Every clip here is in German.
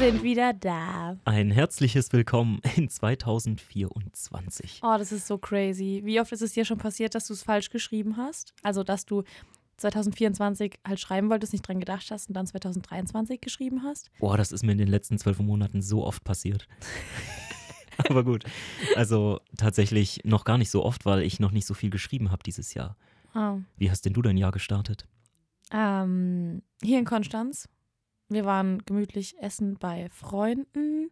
sind wieder da. Ein herzliches Willkommen in 2024. Oh, das ist so crazy. Wie oft ist es dir schon passiert, dass du es falsch geschrieben hast? Also, dass du 2024 halt schreiben wolltest, nicht dran gedacht hast und dann 2023 geschrieben hast? Boah, das ist mir in den letzten zwölf Monaten so oft passiert. Aber gut. Also tatsächlich noch gar nicht so oft, weil ich noch nicht so viel geschrieben habe dieses Jahr. Oh. Wie hast denn du dein Jahr gestartet? Ähm, hier in Konstanz. Wir waren gemütlich essen bei Freunden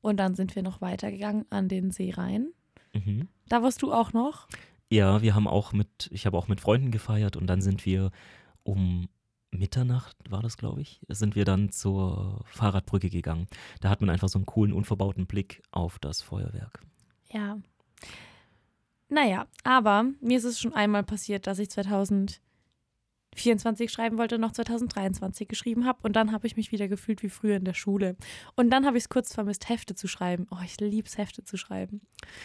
und dann sind wir noch weitergegangen an den See rein. Mhm. Da warst du auch noch. Ja, wir haben auch mit, ich habe auch mit Freunden gefeiert und dann sind wir um Mitternacht, war das, glaube ich, sind wir dann zur Fahrradbrücke gegangen. Da hat man einfach so einen coolen, unverbauten Blick auf das Feuerwerk. Ja. Naja, aber mir ist es schon einmal passiert, dass ich 2024 schreiben wollte, noch 2023 geschrieben habe und dann habe ich mich wieder gefühlt wie früher in der Schule. Und dann habe ich es kurz vermisst, Hefte zu schreiben. Oh, ich liebe es, Hefte zu schreiben.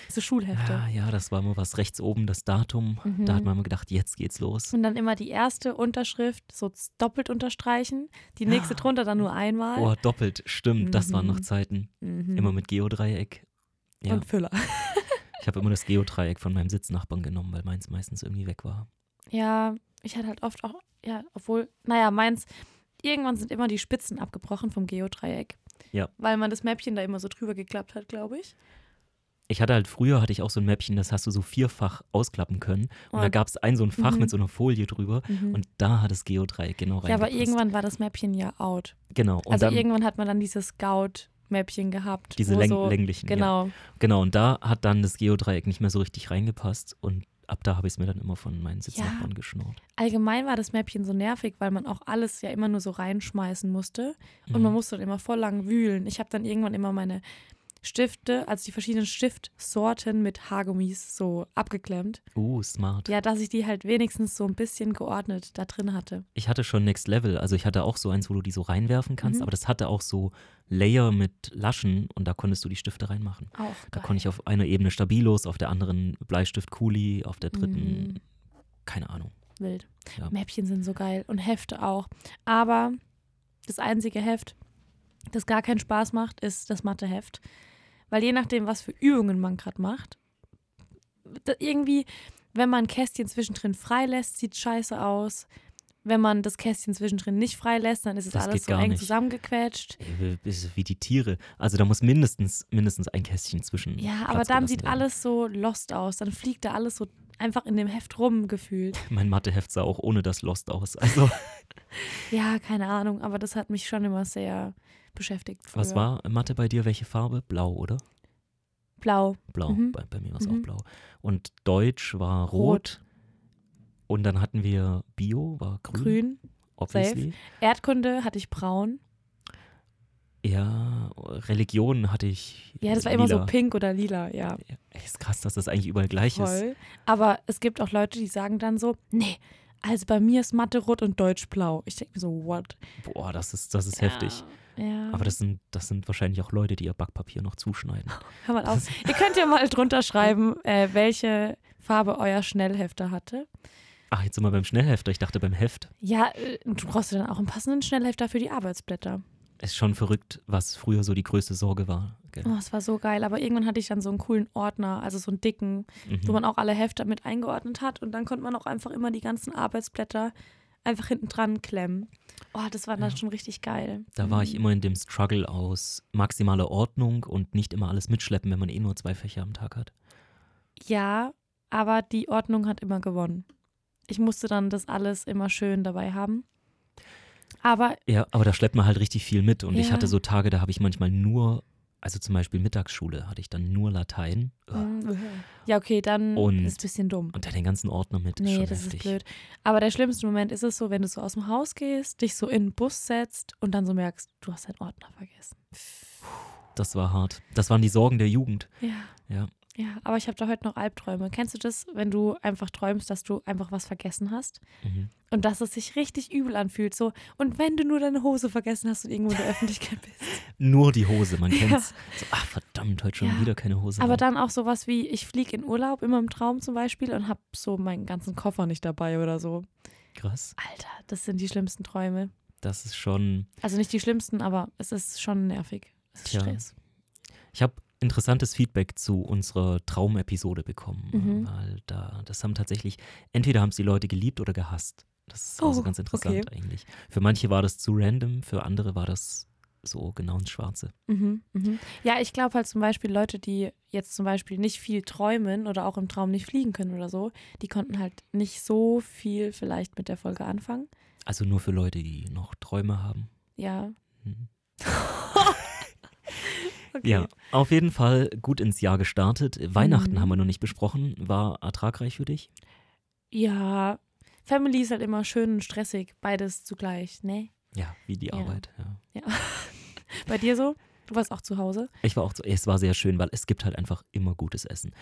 So Schulhefte. Ja, ja, das war immer was rechts oben, das Datum. Mhm. Da hat man immer gedacht, jetzt geht's los. Und dann immer die erste Unterschrift so doppelt unterstreichen, die nächste drunter dann nur einmal. Oh, doppelt, stimmt, das waren noch Mhm. Zeiten. Mhm. Immer mit Geodreieck. Ja, Und Füller. ich habe immer das Geodreieck von meinem Sitznachbarn genommen, weil meins meistens irgendwie weg war. Ja, ich hatte halt oft auch, ja, obwohl, naja, meins, irgendwann sind immer die Spitzen abgebrochen vom Geodreieck. Ja. Weil man das Mäppchen da immer so drüber geklappt hat, glaube ich. Ich hatte halt früher hatte ich auch so ein Mäppchen, das hast du so vierfach ausklappen können. Und da Und- gab es ein so ein Fach Mhm. mit so einer Folie drüber. Mhm. Und da hat das Geodreieck genau rein. ja, aber irgendwann war das Mäppchen ja out. Genau. Und also dann irgendwann hat man dann dieses Scout-Mäppchen gehabt. diese Läng so, länglichen. Ja. Genau. Genau. Und da hat dann das Geodreieck nicht mehr so richtig reingepasst. Und ab da habe ich es mir dann immer von meinen Sitznachbarn geschnurrt. Allgemein war das Mäppchen so nervig, weil man auch alles ja immer nur so reinschmeißen musste. Und Mhm. man musste dann immer voll lang wühlen. Ich habe dann irgendwann immer meine Stifte, also die verschiedenen Stiftsorten mit Haargummis so abgeklemmt. Uh, smart. Ja, dass ich die halt wenigstens so ein bisschen geordnet da drin hatte. Ich hatte schon Next Level. Also ich hatte auch so eins, wo du die so reinwerfen kannst. Mhm. Aber das hatte auch so Layer mit Laschen. Und da konntest du die Stifte reinmachen. Auch Da geil. konnte ich auf einer Ebene Stabilos, auf der anderen Bleistift Kuli, auf der dritten, Mhm. keine Ahnung. Wild. Ja. Mäppchen sind so geil und Hefte auch. Aber das einzige Heft, das gar keinen Spaß macht, ist das Matheheft. Weil je nachdem, was für Übungen man gerade macht, irgendwie, wenn man ein Kästchen zwischendrin freilässt, sieht scheiße aus. Wenn man das Kästchen zwischendrin nicht freilässt, dann ist es Das alles so eng nicht. zusammengequetscht. Ey, Ist wie die Tiere. Also da muss mindestens, mindestens ein Kästchen zwischen. Ja, Platz aber dann sieht werden. alles so lost aus. Dann fliegt da alles so einfach in dem Heft rum gefühlt. Mein Matheheft sah auch ohne das Lost aus. Also, Ja, keine Ahnung, aber das hat mich schon immer sehr beschäftigt. was früher. war Mathe bei dir? Welche Farbe? Blau, oder? Blau. Blau. Mhm. Bei, bei mir war es Mhm. auch blau. Und Deutsch war rot. Rot. Und dann hatten wir Bio, war grün. Grün. Obviously. Erdkunde hatte ich braun. Ja, Religion hatte ich. Ja, das war immer so pink oder lila, ja. Ist krass, dass das eigentlich überall gleich ist. Voll. Aber es gibt auch Leute, die sagen dann so, nee, also bei mir ist Mathe rot und Deutsch blau. Ich denke mir so, what? Boah, das ist, das ist heftig. Ja. Aber das sind, das sind wahrscheinlich auch Leute, die ihr Backpapier noch zuschneiden. Hör mal auf. Ihr könnt ja mal drunter schreiben, äh, welche Farbe euer Schnellhefter hatte. Ach, jetzt sind wir beim Schnellhefter. Ich dachte beim Heft. Ja, äh, du brauchst ja dann auch einen passenden Schnellhefter für die Arbeitsblätter. Ist schon verrückt, was früher so die größte Sorge war. Gell? Oh, es war so geil. Aber irgendwann hatte ich dann so einen coolen Ordner, also so einen dicken, Mhm. wo man auch alle Hefter mit eingeordnet hat. Und dann konnte man auch einfach immer die ganzen Arbeitsblätter einfach hinten dran klemmen. Oh, das war dann Ja. schon richtig geil. Da war ich Mhm. immer in dem Struggle aus maximaler Ordnung und nicht immer alles mitschleppen, wenn man eh nur zwei Fächer am Tag hat. Ja, aber die Ordnung hat immer gewonnen. Ich musste dann das alles immer schön dabei haben. Aber Ja, aber da schleppt man halt richtig viel mit. Und ich Ja. hatte so Tage, da habe ich manchmal nur, also zum Beispiel Mittagsschule, hatte ich dann nur Latein mm, ja, okay, dann Und- ist ein bisschen dumm. und dann den ganzen Ordner mit. Nee, schon das heftig. ist blöd. Aber der schlimmste Moment ist es so, wenn du so aus dem Haus gehst, dich so in den Bus setzt und dann so merkst, du hast deinen Ordner vergessen. Das war hart. Das waren die Sorgen der Jugend. Ja. Ja. Ja, aber ich habe da heute noch Albträume. Kennst du das, wenn du einfach träumst, dass du einfach was vergessen hast? Mhm. Und dass es sich richtig übel anfühlt. So, und wenn du nur deine Hose vergessen hast und irgendwo in der Öffentlichkeit bist. Nur die Hose, man kennt's. So, ach verdammt, heute schon Ja. wieder keine Hose. Aber an. dann auch sowas wie, ich fliege in Urlaub, immer im Traum zum Beispiel, und habe so meinen ganzen Koffer nicht dabei oder so. Krass. Alter, das sind die schlimmsten Träume. Das ist schon. Also nicht die schlimmsten, aber es ist schon nervig. Es ist Tja. Stress. Ich habe interessantes Feedback zu unserer Traumepisode bekommen, Mhm. weil da das haben tatsächlich entweder haben es die Leute geliebt oder gehasst. Das ist also Oh, ganz interessant okay. eigentlich. Für manche war das zu random, für andere war das so genau ins Schwarze. Mhm, mhm. Ja, ich glaube halt zum Beispiel Leute, die jetzt zum Beispiel nicht viel träumen oder auch im Traum nicht fliegen können oder so, die konnten halt nicht so viel vielleicht mit der Folge anfangen. Also nur für Leute, die noch Träume haben. Ja. Mhm. Okay. Ja, auf jeden Fall gut ins Jahr gestartet. Weihnachten Mhm. haben wir noch nicht besprochen. War ertragreich für dich? Ja, Family ist halt immer schön und stressig, beides zugleich, ne? Ja, wie die Ja. Arbeit. Ja. Bei dir so? Du warst auch zu Hause? Ich war auch so, es war sehr schön, weil es gibt halt einfach immer gutes Essen.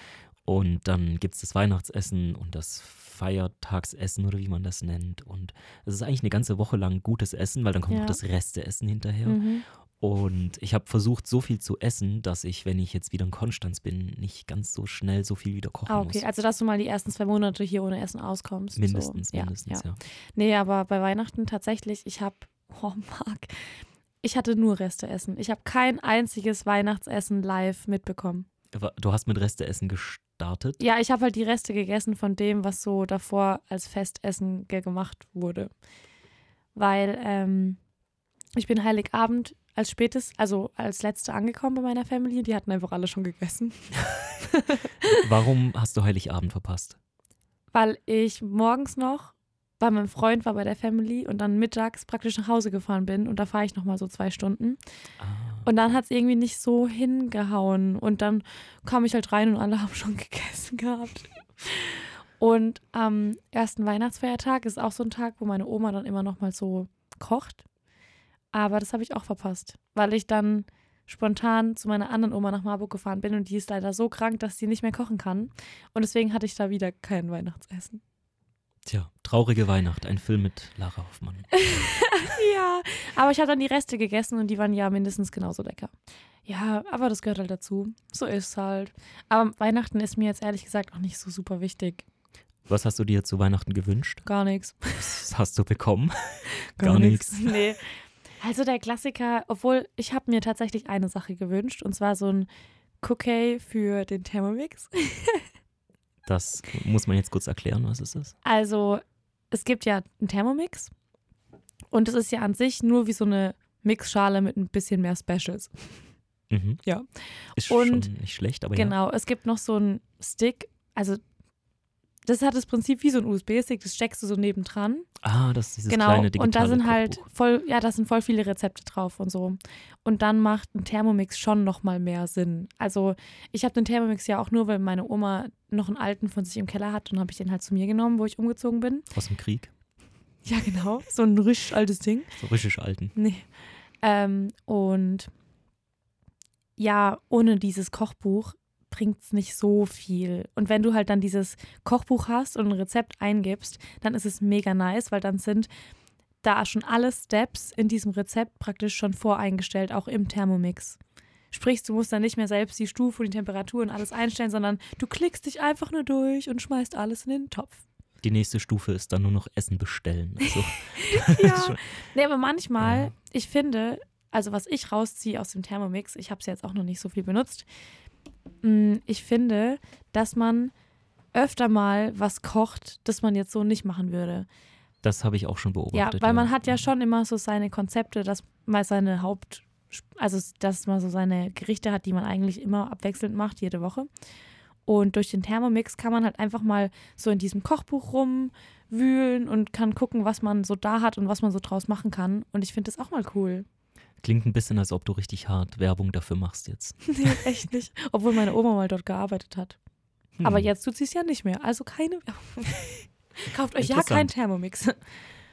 Und dann gibt es das Weihnachtsessen und das Feiertagsessen oder wie man das nennt. Und es ist eigentlich eine ganze Woche lang gutes Essen, weil dann kommt Ja. noch das Resteessen hinterher. Mhm. Und ich habe versucht, so viel zu essen, dass ich, wenn ich jetzt wieder in Konstanz bin, nicht ganz so schnell so viel wieder kochen Ah, okay. muss. Also, dass du mal die ersten zwei Monate hier ohne Essen auskommst. Mindestens, so. ja, mindestens, ja. ja. Nee, aber bei Weihnachten tatsächlich, ich habe, oh Marc, ich hatte nur Resteessen. Ich habe kein einziges Weihnachtsessen live mitbekommen. Aber Du hast mit Resteessen gestartet. Ja, ich habe halt die Reste gegessen von dem, was so davor als Festessen ge gemacht wurde. Weil ähm, ich bin Heiligabend als spätes, also als letzte angekommen bei meiner Family. Die hatten einfach alle schon gegessen. Warum hast du Heiligabend verpasst? Weil ich morgens noch bei meinem Freund war bei der Family und dann mittags praktisch nach Hause gefahren bin und da fahre ich nochmal so zwei Stunden. Ah, Und dann hat es irgendwie nicht so hingehauen. Und dann kam ich halt rein und alle haben schon gegessen gehabt. Und am ersten Weihnachtsfeiertag ist auch so ein Tag, wo meine Oma dann immer noch mal so kocht. Aber das habe ich auch verpasst, weil ich dann spontan zu meiner anderen Oma nach Marburg gefahren bin und die ist leider so krank, dass sie nicht mehr kochen kann. Und deswegen hatte ich da wieder kein Weihnachtsessen. tja, traurige Weihnacht, ein Film mit Lara Hoffmann. ja, aber ich habe dann die Reste gegessen und die waren ja mindestens genauso lecker. Ja, aber das gehört halt dazu. So ist halt. Aber Weihnachten ist mir jetzt ehrlich gesagt auch nicht so super wichtig. Was hast du dir zu Weihnachten gewünscht? Gar nichts. Was hast du bekommen? Gar nix. Nee. Also der Klassiker, obwohl ich habe mir tatsächlich eine Sache gewünscht und zwar so ein Cookie für den Thermomix. Das muss man jetzt kurz erklären, was ist das? Also es gibt ja einen Thermomix und es ist ja an sich nur wie so eine Mixschale mit ein bisschen mehr Specials. Mhm. Ja. Ist Und- schon nicht schlecht, aber ja. Genau, es gibt noch so einen Stick, also das hat das Prinzip wie so ein USB-Stick, das steckst du so nebendran. Ah, das ist dieses genau, kleine digitale und da sind halt Kochbuch. voll, ja, da sind voll viele Rezepte drauf und so. Und dann macht ein Thermomix schon nochmal mehr Sinn. Also ich habe den Thermomix ja auch nur, weil meine Oma noch einen alten von sich im Keller hat und habe ich den halt zu mir genommen, wo ich umgezogen bin. aus dem Krieg. Ja, genau, so ein richtig altes Ding. So richtig alten. Nee. Ähm, und ja, ohne dieses Kochbuch bringt es nicht so viel. Und wenn du halt dann dieses Kochbuch hast und ein Rezept eingibst, dann ist es mega nice, weil dann sind da schon alle Steps in diesem Rezept praktisch schon voreingestellt, auch im Thermomix. Sprich, du musst dann nicht mehr selbst die Stufe und die Temperatur und alles einstellen, sondern du klickst dich einfach nur durch und schmeißt alles in den Topf. Die nächste Stufe ist dann nur noch Essen bestellen. Also, Ja. Nee, aber manchmal, Ja. ich finde, also was ich rausziehe aus dem Thermomix, ich habe es jetzt auch noch nicht so viel benutzt, ich finde, dass man öfter mal was kocht, das man jetzt so nicht machen würde. das habe ich auch schon Ja, beobachtet. weil man hat ja schon immer so seine Konzepte, dass man seine Haupt, also dass man so seine Gerichte hat, die man eigentlich immer abwechselnd macht, jede Woche. Und durch den Thermomix kann man halt einfach mal so in diesem Kochbuch rumwühlen und kann gucken, was man so da hat und was man so draus machen kann. Und ich finde das auch mal cool. Klingt ein bisschen, als ob du richtig hart Werbung dafür machst jetzt. Nee, echt nicht. Obwohl meine Oma mal dort gearbeitet hat. Hm. Aber jetzt tut sie es ja nicht mehr. Also keine Werbung. Kauft euch ja keinen Thermomix.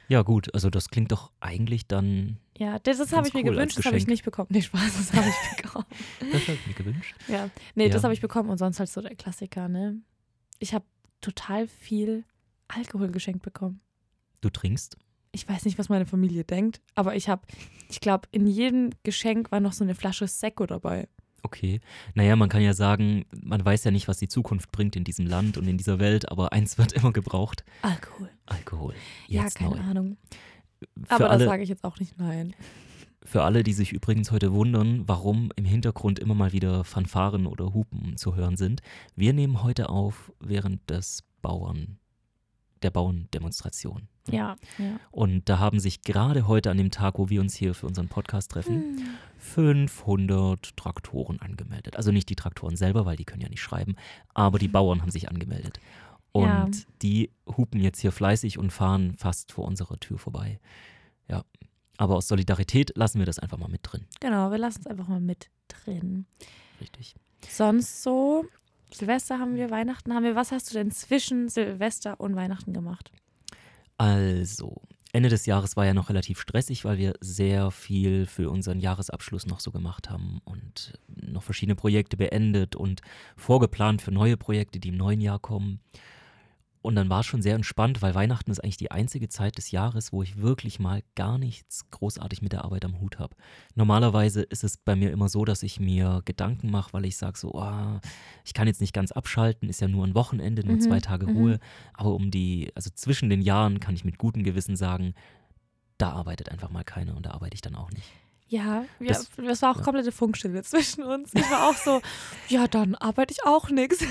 Ja, gut, also das klingt doch eigentlich dann. Ja, das, das habe ich mir cool als gewünscht, das habe ich nicht bekommen. Nee, Spaß, das habe ich bekommen. Das habe ich mir gewünscht. Ja, nee, das Ja. habe ich bekommen und sonst halt so der Klassiker, ne? Ich habe total viel Alkohol geschenkt bekommen. Du trinkst? Ich weiß nicht, was meine Familie denkt, aber ich habe, ich glaube, in jedem Geschenk war noch so eine Flasche Sekko dabei. Okay. Naja, man kann ja sagen, man weiß ja nicht, was die Zukunft bringt in diesem Land und in dieser Welt, aber eins wird immer gebraucht: Alkohol. Alkohol. Ja, Jetzt keine neu. Ahnung. für Aber da alle, sage ich jetzt auch nicht nein. Für alle, die sich übrigens heute wundern, warum im Hintergrund immer mal wieder Fanfaren oder Hupen zu hören sind, wir nehmen heute auf während des Bauern, der Bauerndemonstration. Ja, ja. Und da haben sich gerade heute an dem Tag, wo wir uns hier für unseren Podcast treffen, Hm. 500 Traktoren angemeldet. Also nicht die Traktoren selber, weil die können ja nicht schreiben, aber die Bauern haben sich angemeldet. Und Ja. die hupen jetzt hier fleißig und fahren fast vor unserer Tür vorbei. Ja. Aber aus Solidarität lassen wir das einfach mal mit drin. Genau, wir lassen es einfach mal mit drin. Richtig. Sonst so, Silvester haben wir, Weihnachten haben wir. Was hast du denn zwischen Silvester und Weihnachten gemacht? Also, Ende des Jahres war ja noch relativ stressig, weil wir sehr viel für unseren Jahresabschluss noch so gemacht haben und noch verschiedene Projekte beendet und vorgeplant für neue Projekte, die im neuen Jahr kommen. Und dann war es schon sehr entspannt, weil Weihnachten ist eigentlich die einzige Zeit des Jahres, wo ich wirklich mal gar nichts großartig mit der Arbeit am Hut habe. Normalerweise ist es bei mir immer so, dass ich mir Gedanken mache, weil ich sage so, oh, ich kann jetzt nicht ganz abschalten, ist ja nur ein Wochenende, nur Mhm, zwei Tage mhm. Ruhe. Aber um die, also zwischen den Jahren kann ich mit gutem Gewissen sagen, da arbeitet einfach mal keiner und da arbeite ich dann auch nicht. Ja, wir, Das- das, war auch ja. komplette Funkstille zwischen uns. Ich war auch so, ja, dann arbeite ich auch nichts.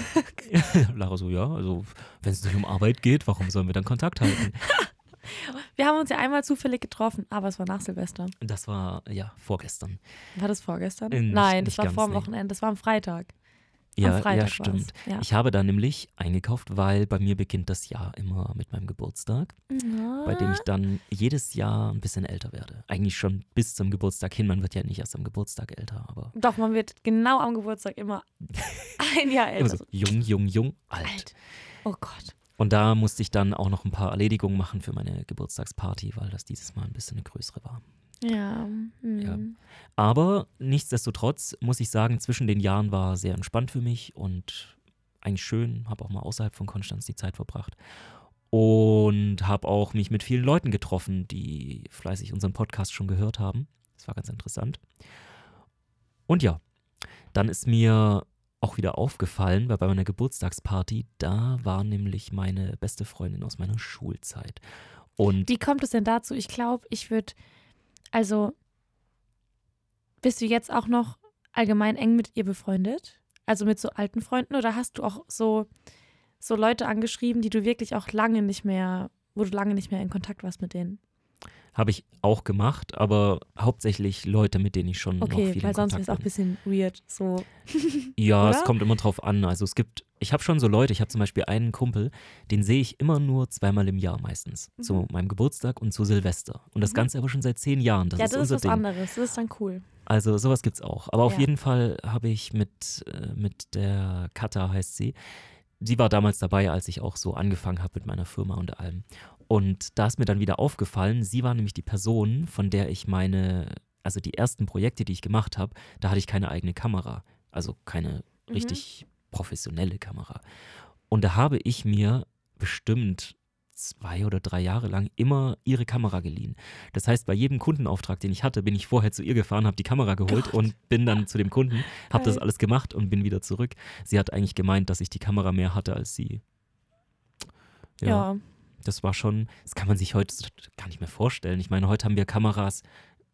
Lara so, ja, also wenn es nicht um Arbeit geht, warum sollen wir dann Kontakt halten? Wir haben uns ja einmal zufällig getroffen, aber es war nach Silvester. Das war ja vorgestern. War das vorgestern? Äh, nicht- Nein, das war vor dem. Wochenende. Das war am Freitag. Ja, ja, stimmt. Ja. Ich habe da nämlich eingekauft, weil bei mir beginnt das Jahr immer mit meinem Geburtstag, bei dem ich dann jedes Jahr ein bisschen älter werde. Eigentlich schon bis zum Geburtstag hin. Man wird ja nicht erst am Geburtstag älter, aber Doch, man wird genau am Geburtstag immer ein Jahr älter. so jung, jung, jung, alt. alt. Oh Gott. Und da musste ich dann auch noch ein paar Erledigungen machen für meine Geburtstagsparty, weil das dieses Mal ein bisschen eine größere war. Ja. hm. Ja. Aber nichtsdestotrotz muss ich sagen, zwischen den Jahren war sehr entspannt für mich und eigentlich schön. Habe auch mal außerhalb von Konstanz die Zeit verbracht. Und habe auch mich mit vielen Leuten getroffen, die fleißig unseren Podcast schon gehört haben. Das war ganz interessant. Und ja, dann ist mir auch wieder aufgefallen, weil bei meiner Geburtstagsparty, da war nämlich meine beste Freundin aus meiner Schulzeit. Und Wie kommt es denn dazu? Ich glaube, ich würde, also, bist du jetzt auch noch allgemein eng mit ihr befreundet? Also mit so alten Freunden oder hast du auch so, so Leute angeschrieben, die du wirklich auch lange nicht mehr, wo du lange nicht mehr in Kontakt warst mit denen? Habe ich auch gemacht, aber hauptsächlich Leute, mit denen ich schon noch Okay, viel weil in sonst wäre Kontakt es auch ein bisschen weird. So, Ja, es oder? kommt immer drauf an. Also es gibt, ich habe schon so Leute, ich habe zum Beispiel einen Kumpel, den sehe ich immer nur zweimal im Jahr meistens. Mhm. Zu meinem Geburtstag und zu Silvester. Und das Mhm. Ganze aber schon seit zehn Jahren. Das ja, ist das ist unser was Ding. anderes. Das ist dann cool. Also sowas gibt's auch. Aber auf Ja. jeden Fall habe ich mit, äh, mit der Katha heißt sie. Sie war damals dabei, als ich auch so angefangen habe mit meiner Firma und allem. Und da ist mir dann wieder aufgefallen, sie war nämlich die Person, von der ich meine, also die ersten Projekte, die ich gemacht habe, da hatte ich keine eigene Kamera. Also keine Mhm. richtig professionelle Kamera. Und da habe ich mir bestimmt zwei oder drei Jahre lang immer ihre Kamera geliehen. Das heißt, bei jedem Kundenauftrag, den ich hatte, bin ich vorher zu ihr gefahren, habe die Kamera geholt Gott. und bin dann zu dem Kunden, habe das alles gemacht und bin wieder zurück. Sie hat eigentlich gemeint, dass ich die Kamera mehr hatte als sie. Ja, Ja. Das war schon, das kann man sich heute gar nicht mehr vorstellen. Ich meine, heute haben wir Kameras,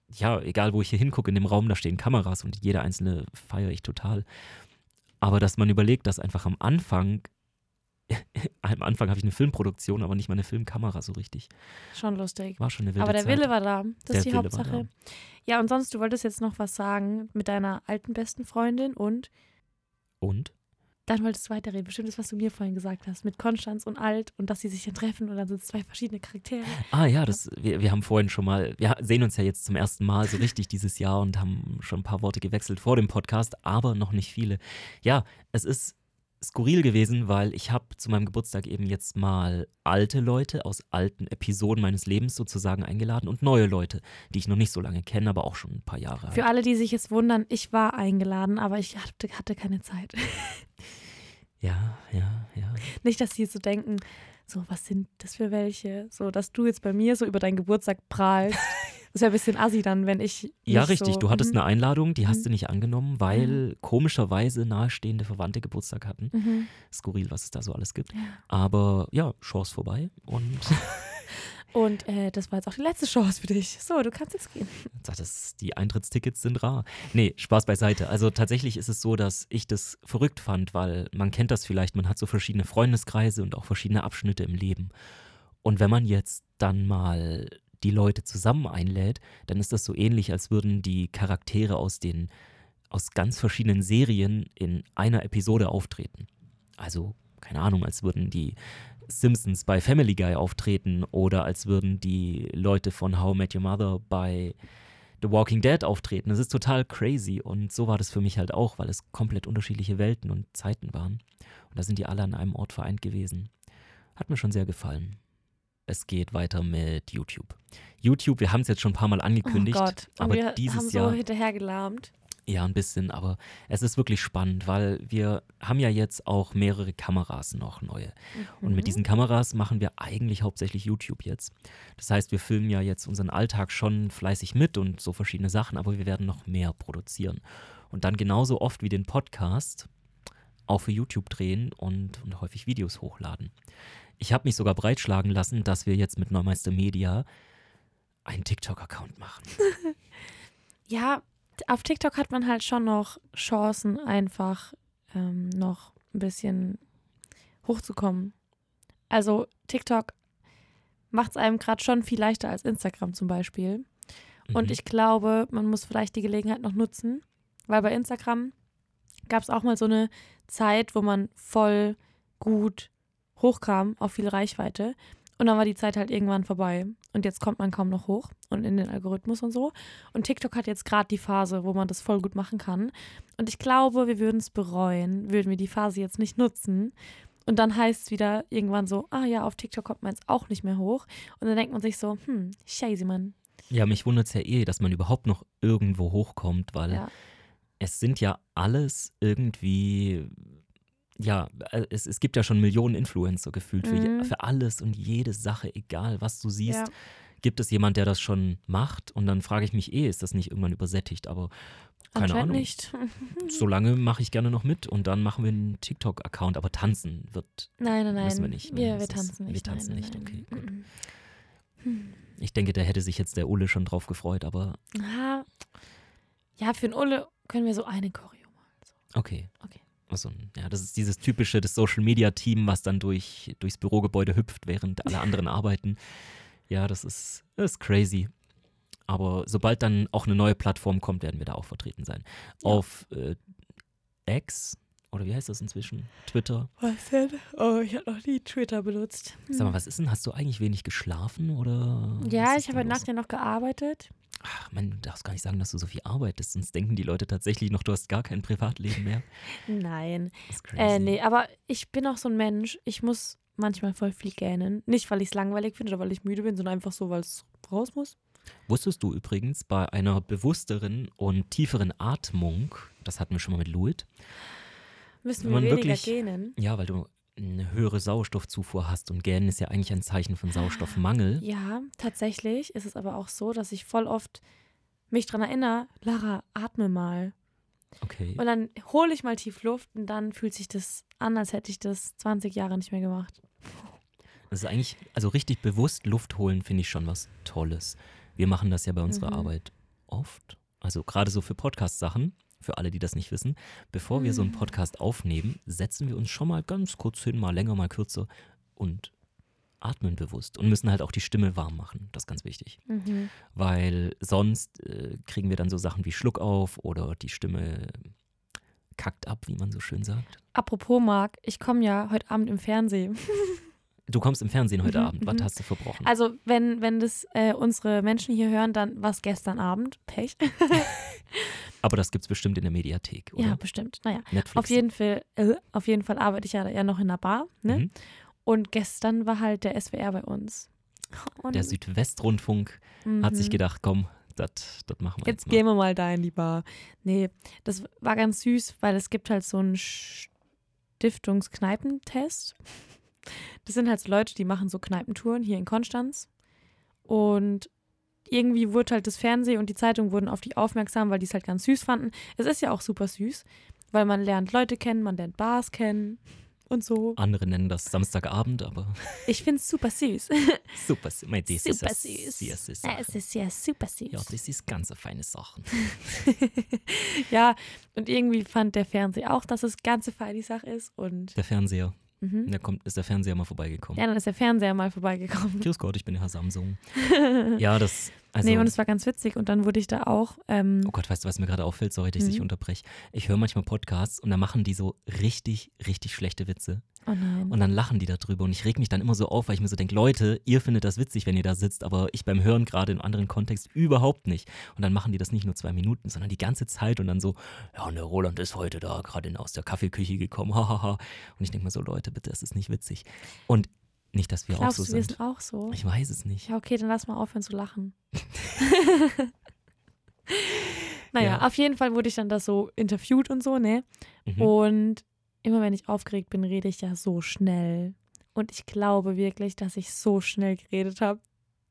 ja, egal wo ich hier hingucke, in dem Raum, da stehen Kameras und jede einzelne feiere ich total. Aber dass man überlegt, dass einfach am Anfang, am Anfang habe ich eine Filmproduktion, aber nicht mal eine Filmkamera so richtig. schon lustig. War schon eine wilde Aber der Zeit. Wille war da. Das Der ist die Wille Hauptsache. Ja, und sonst, du wolltest jetzt noch was sagen mit deiner alten besten Freundin und Und? Dann wolltest du weiterreden. Bestimmt das, was du mir vorhin gesagt hast, mit Konstanz und Alt und dass sie sich dann treffen und dann sind es zwei verschiedene Charaktere. Ah ja, das, wir, wir haben vorhin schon mal, wir sehen uns ja jetzt zum ersten Mal so richtig dieses Jahr und haben schon ein paar Worte gewechselt vor dem Podcast, aber noch nicht viele. Ja, es ist skurril gewesen, weil ich habe zu meinem Geburtstag eben jetzt mal alte Leute aus alten Episoden meines Lebens sozusagen eingeladen und neue Leute, die ich noch nicht so lange kenne, aber auch schon ein paar Jahre. Für alle, die sich jetzt wundern, ich war eingeladen, aber ich hatte, hatte keine Zeit. Ja, ja, ja. Nicht, dass sie so denken, so, was sind das für welche? So, dass du jetzt bei mir so über deinen Geburtstag prahlst. Das wäre ein bisschen assi dann, wenn ich. Ja, richtig. So, Du hattest mhm, eine Einladung, die hast Mhm. du nicht angenommen, weil komischerweise nahestehende Verwandte Geburtstag hatten. Mhm. Skurril, was es da so alles gibt. Ja. Aber ja, Chance vorbei. Und Und äh, das war jetzt auch die letzte Chance für dich. So, du kannst jetzt gehen. Das, die Eintrittstickets sind rar. Nee, Spaß beiseite. Also tatsächlich ist es so, dass ich das verrückt fand, weil man kennt das vielleicht, man hat so verschiedene Freundeskreise und auch verschiedene Abschnitte im Leben. Und wenn man jetzt dann mal die Leute zusammen einlädt, dann ist das so ähnlich, als würden die Charaktere aus den aus ganz verschiedenen Serien in einer Episode auftreten. Also, keine Ahnung, als würden die Simpsons bei Family Guy auftreten oder als würden die Leute von How I Met Your Mother bei The Walking Dead auftreten. Das ist total crazy und so war das für mich halt auch, weil es komplett unterschiedliche Welten und Zeiten waren. Und da sind die alle an einem Ort vereint gewesen. Hat mir schon sehr gefallen. Es geht weiter mit YouTube. YouTube, wir haben es jetzt schon ein paar Mal angekündigt, oh Gott. Und aber wir dieses haben so Jahr hinterhergelahmt. ja, ein bisschen, aber es ist wirklich spannend, weil wir haben ja jetzt auch mehrere Kameras noch neue. Und Mhm. mit diesen Kameras machen wir eigentlich hauptsächlich YouTube jetzt. Das heißt, wir filmen ja jetzt unseren Alltag schon fleißig mit und so verschiedene Sachen, aber wir werden noch mehr produzieren. Und dann genauso oft wie den Podcast auch für YouTube drehen und, und häufig Videos hochladen. Ich habe mich sogar breitschlagen lassen, dass wir jetzt mit Neumeister Media einen TikTok-Account machen. Ja, auf TikTok hat man halt schon noch Chancen, einfach ähm, noch ein bisschen hochzukommen. Also TikTok macht es einem gerade schon viel leichter als Instagram zum Beispiel. Und Mhm. ich glaube, man muss vielleicht die Gelegenheit noch nutzen, weil bei Instagram gab es auch mal so eine Zeit, wo man voll gut hochkam auf viel Reichweite. Und dann war die Zeit halt irgendwann vorbei. Und jetzt kommt man kaum noch hoch und in den Algorithmus und so. Und TikTok hat jetzt gerade die Phase, wo man das voll gut machen kann. Und ich glaube, wir würden es bereuen, würden wir die Phase jetzt nicht nutzen. Und dann heißt es wieder irgendwann so, ah ja, auf TikTok kommt man jetzt auch nicht mehr hoch. Und dann denkt man sich so, hm, scheiße, Mann. Ja, mich wundert es ja eh, dass man überhaupt noch irgendwo hochkommt, weil Ja. es sind ja alles irgendwie, ja, äh, es, es gibt ja schon Millionen Influencer gefühlt für, Mhm. für alles und jede Sache, egal was du siehst. Ja. Gibt es jemand, der das schon macht? Und dann frage ich mich eh, ist das nicht irgendwann übersättigt? Aber keine Ahnung. nicht. Solange mache ich gerne noch mit und dann machen wir einen TikTok-Account. Aber tanzen wird, Nein, nein, nein. Müssen wir nicht? Wir, wir tanzen wir nicht. tanzen nein, nicht, nein, okay, nein. gut. Mhm. ich denke, da hätte sich jetzt der Ulle schon drauf gefreut, aber Ah, ja, für den Ulle können wir so eine Choreo machen. okay. Okay. Also, ja, das ist dieses typische, das Social Media Team, was dann durch, durchs Bürogebäude hüpft, während alle anderen arbeiten. Ja, das ist, das ist crazy. Aber sobald dann auch eine neue Plattform kommt, werden wir da auch vertreten sein. Ja. Auf äh, X, oder wie heißt das inzwischen? Twitter. Was denn? Oh, ich habe noch nie Twitter benutzt. Sag mal, was ist denn? Hast du eigentlich wenig geschlafen oder? Ja, ich habe da heute los? Nacht ja noch gearbeitet. Ach, man, du darfst gar nicht sagen, dass du so viel arbeitest, sonst denken die Leute tatsächlich noch, du hast gar kein Privatleben mehr. Nein. Das ist crazy. Äh, nee, aber ich bin auch so ein Mensch. Ich muss manchmal voll viel gähnen. Nicht, weil ich es langweilig finde oder weil ich müde bin, sondern einfach so, weil es raus muss. Wusstest du übrigens, bei einer bewussteren und tieferen Atmung, das hatten wir schon mal mit Luit, Müssen wir weniger wirklich- gähnen. ja, weil du eine höhere Sauerstoffzufuhr hast und Gähnen ist ja eigentlich ein Zeichen von Sauerstoffmangel. Ja, tatsächlich ist es aber auch so, dass ich voll oft mich dran erinnere, Lara, atme mal. Okay. Und dann hole ich mal tief Luft und dann fühlt sich das an, als hätte ich das 20 Jahre nicht mehr gemacht. Das ist eigentlich, also richtig bewusst Luft holen, finde ich schon was Tolles. Wir machen das ja bei unserer Mhm. Arbeit oft. Also gerade so für Podcast-Sachen, für alle, die das nicht wissen. Bevor wir so einen Mhm. Podcast aufnehmen, setzen wir uns schon mal ganz kurz hin, mal länger, mal kürzer und atmen bewusst und müssen halt auch die Stimme warm machen. Das ist ganz wichtig. Mhm. Weil sonst äh, kriegen wir dann so Sachen wie Schluck auf oder die Stimme kackt ab, wie man so schön sagt. Apropos Marc, ich komme ja heute Abend im Fernsehen. Du kommst im Fernsehen heute Mhm, Abend. Was mhm. hast du verbrochen? Also wenn, wenn das äh, unsere Menschen hier hören, dann war es gestern Abend. Pech. Aber das gibt es bestimmt in der Mediathek, oder? Ja, bestimmt. Naja, Netflix. auf jeden Fall, äh, auf jeden Fall arbeite ich ja, ja noch in der Bar. Ne? Mhm. Und gestern war halt der SWR bei uns. Und, Der Südwestrundfunk hat sich Mhm. gedacht, komm, das machen wir Jetzt jetzt, gehen wir mal da in die Bar. Nee, das war ganz süß, weil es gibt halt so einen Stiftungskneipentest. Das sind halt so Leute, die machen so Kneipentouren hier in Konstanz. Und irgendwie wurde halt das Fernsehen und die Zeitung wurden auf die aufmerksam, weil die es halt ganz süß fanden. Es ist ja auch super süß, weil man lernt Leute kennen, man lernt Bars kennen und so. Andere nennen das Samstagabend, aber Ich finde es super süß. super. süß. Mei, das ist super süß. es ist ja super süß. Ja, das ist ganz eine feine Sache. Ja, und irgendwie fand der Fernseher auch, dass es ganz eine feine Sache ist. Und Der Fernseher. Mhm. Da kommt, ist der Fernseher mal vorbeigekommen. ja, dann ist der Fernseher mal vorbeigekommen. Grüß Gott, ich bin Herr Samsung. ja, das. Also, nee, und es war ganz witzig. Und dann wurde ich da auch. Ähm, Oh Gott, weißt du, was mir gerade auffällt? Sorry, dass ich dich Mhm. unterbreche. Ich höre manchmal Podcasts und da machen die so richtig, richtig schlechte Witze. Oh. Und dann lachen die darüber. Und ich reg mich dann immer so auf, weil ich mir so denke, Leute, ihr findet das witzig, wenn ihr da sitzt, aber ich beim Hören gerade in einem anderen Kontext überhaupt nicht. Und dann machen die das nicht nur zwei Minuten, sondern die ganze Zeit und dann so, ja, und der Roland ist heute da gerade aus der Kaffeeküche gekommen, hahaha. Und ich denke mir so, Leute, bitte, es ist nicht witzig. Und nicht, dass wir Glaubst auch so du, wir sind. sind auch so? Ich weiß es nicht. Ja, okay, dann lass mal aufhören zu lachen. naja, Ja. auf jeden Fall wurde ich dann da so interviewt und so, ne? Mhm. Und immer wenn ich aufgeregt bin, rede ich ja so schnell. Und ich glaube wirklich, dass ich so schnell geredet habe,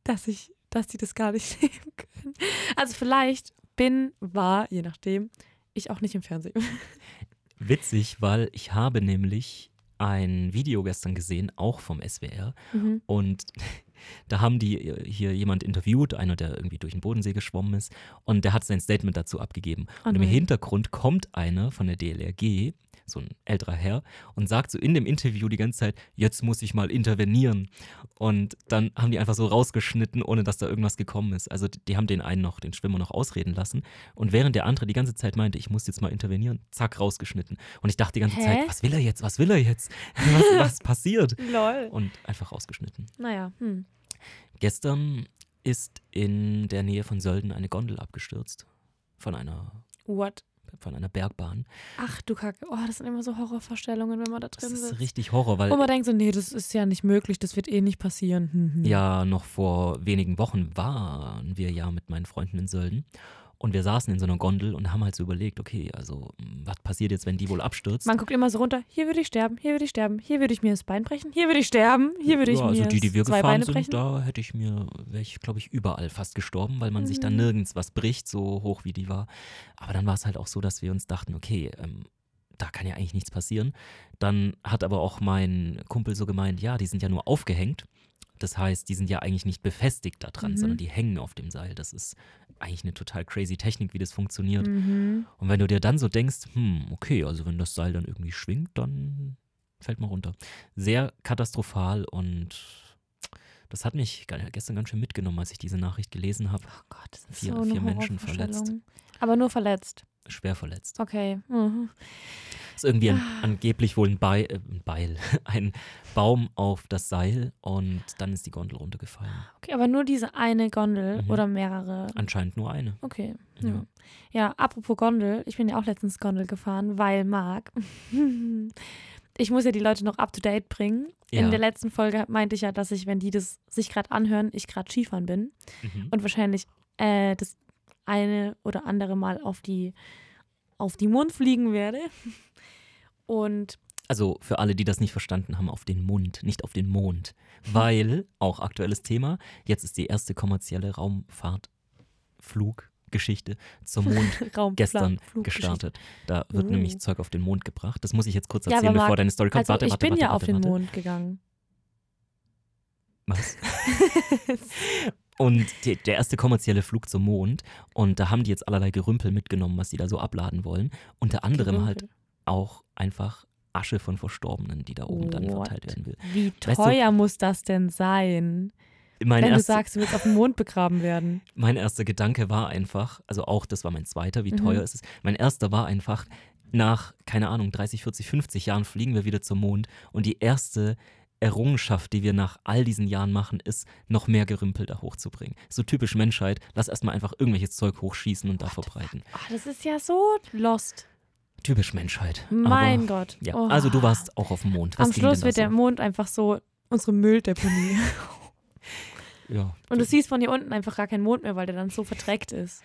dass ich, dass die das gar nicht nehmen können. Also vielleicht bin, war, je nachdem, ich auch nicht im Fernsehen. Witzig, weil ich habe nämlich ein Video gestern gesehen, auch vom SWR. Mhm. Und da haben die äh, hier jemand interviewt, einer, der irgendwie durch den Bodensee geschwommen ist. Und der hat sein Statement dazu abgegeben. Oh und im nein. Hintergrund kommt einer von der DLRG, so ein älterer Herr, und sagt so in dem Interview die ganze Zeit, jetzt muss ich mal intervenieren. Und dann haben die einfach so rausgeschnitten, ohne dass da irgendwas gekommen ist. Also die, die haben den einen noch, den Schwimmer noch ausreden lassen. Und während der andere die ganze Zeit meinte, ich muss jetzt mal intervenieren, zack, rausgeschnitten. Und ich dachte die ganze Hä? Zeit, was will er jetzt? Was will er jetzt? Was, was passiert? Lol. Und einfach rausgeschnitten. Naja, hm. Gestern ist in der Nähe von Sölden eine Gondel abgestürzt. Von einer, What? Von einer Bergbahn. Ach du Kacke. Oh, das sind immer so Horrorvorstellungen, wenn man da Das drin ist sitzt. richtig Horror, weil Und man denkt so, nee, das ist ja nicht möglich, das wird eh nicht passieren. Hm, hm. ja noch vor wenigen Wochen waren wir ja mit meinen Freunden in Sölden. Und wir saßen in so einer Gondel und haben halt so überlegt, okay, also mh, was passiert jetzt, wenn die wohl abstürzt? Man guckt immer so runter, hier würde ich sterben, hier würde ich sterben, hier würde ich mir das Bein brechen, hier würde ich sterben, hier würde ich ja, mir also die, die wir zwei gefahren Beine sind, brechen. da hätte ich mir, wäre ich, glaube ich, überall fast gestorben, weil man sich dann Mhm. nirgends was bricht, so hoch wie die war. Aber dann war es halt auch so, dass wir uns dachten, okay, ähm, da kann ja eigentlich nichts passieren. Dann hat aber auch mein Kumpel so gemeint, ja, die sind ja nur aufgehängt. Das heißt, die sind ja eigentlich nicht befestigt da dran, Mhm. sondern die hängen auf dem Seil. Das ist eigentlich eine total crazy Technik, wie das funktioniert. Mhm. Und wenn du dir dann so denkst, hm, okay, also wenn das Seil dann irgendwie schwingt, dann fällt man runter. Sehr katastrophal und das hat mich ge- gestern ganz schön mitgenommen, als ich diese Nachricht gelesen habe. Oh Gott, das Vier- so vier Menschen verletzt. Aber nur verletzt. Schwer verletzt. Okay. Mhm. Ist irgendwie ein, Ah. angeblich wohl ein, Bei, äh, ein Beil, ein Baum auf das Seil und dann ist die Gondel runtergefallen. Okay, aber nur diese eine Gondel Mhm. oder mehrere. Anscheinend nur eine. Okay. Ja. Ja. ja, apropos Gondel, ich bin ja auch letztens Gondel gefahren, weil Marc. ich muss ja die Leute noch up to date bringen. Ja. In der letzten Folge meinte ich ja, dass ich, wenn die das sich gerade anhören, ich gerade Skifahren bin Mhm. und wahrscheinlich äh, das eine oder andere Mal auf die auf die Mond fliegen werde. Und Also für alle, die das nicht verstanden haben, auf den Mund, nicht auf den Mond. Weil, auch aktuelles Thema, jetzt ist die erste kommerzielle Raumfahrtfluggeschichte zum Mond gestern gestartet. Da wird Oh. nämlich Zeug auf den Mond gebracht. Das muss ich jetzt kurz Ja, erzählen, bevor Marc, deine Story kommt. Also warte, ich warte, bin warte, ja auf den. Mond gegangen. Was? Und die, der erste kommerzielle Flug zum Mond. Und da haben die jetzt allerlei Gerümpel mitgenommen, was die da so abladen wollen. Unter anderem halt Gerümpel. auch einfach Asche von Verstorbenen, die da oben dann What? verteilt werden will. Wie Weißt du- teuer muss das denn sein, wenn du erster, sagst, du willst auf dem Mond begraben werden? mein erster Gedanke war einfach, also auch das war mein zweiter, wie Mhm. teuer ist es. Mein erster war einfach, nach, keine Ahnung, 30, 40, 50 Jahren fliegen wir wieder zum Mond und die erste Errungenschaft, die wir nach all diesen Jahren machen, ist, noch mehr Gerümpel da hochzubringen. So typisch Menschheit, lass erstmal einfach irgendwelches Zeug hochschießen und da verbreiten. Ah, das ist ja so lost. Typisch Menschheit. Mein Aber, Gott. Ja, Oh. also du warst auch auf dem Mond. Was Am Schluss wird der? Mond einfach so unsere Mülldeponie. Ja, Und du siehst von hier unten einfach gar keinen Mond mehr, weil der dann so verdreckt ist.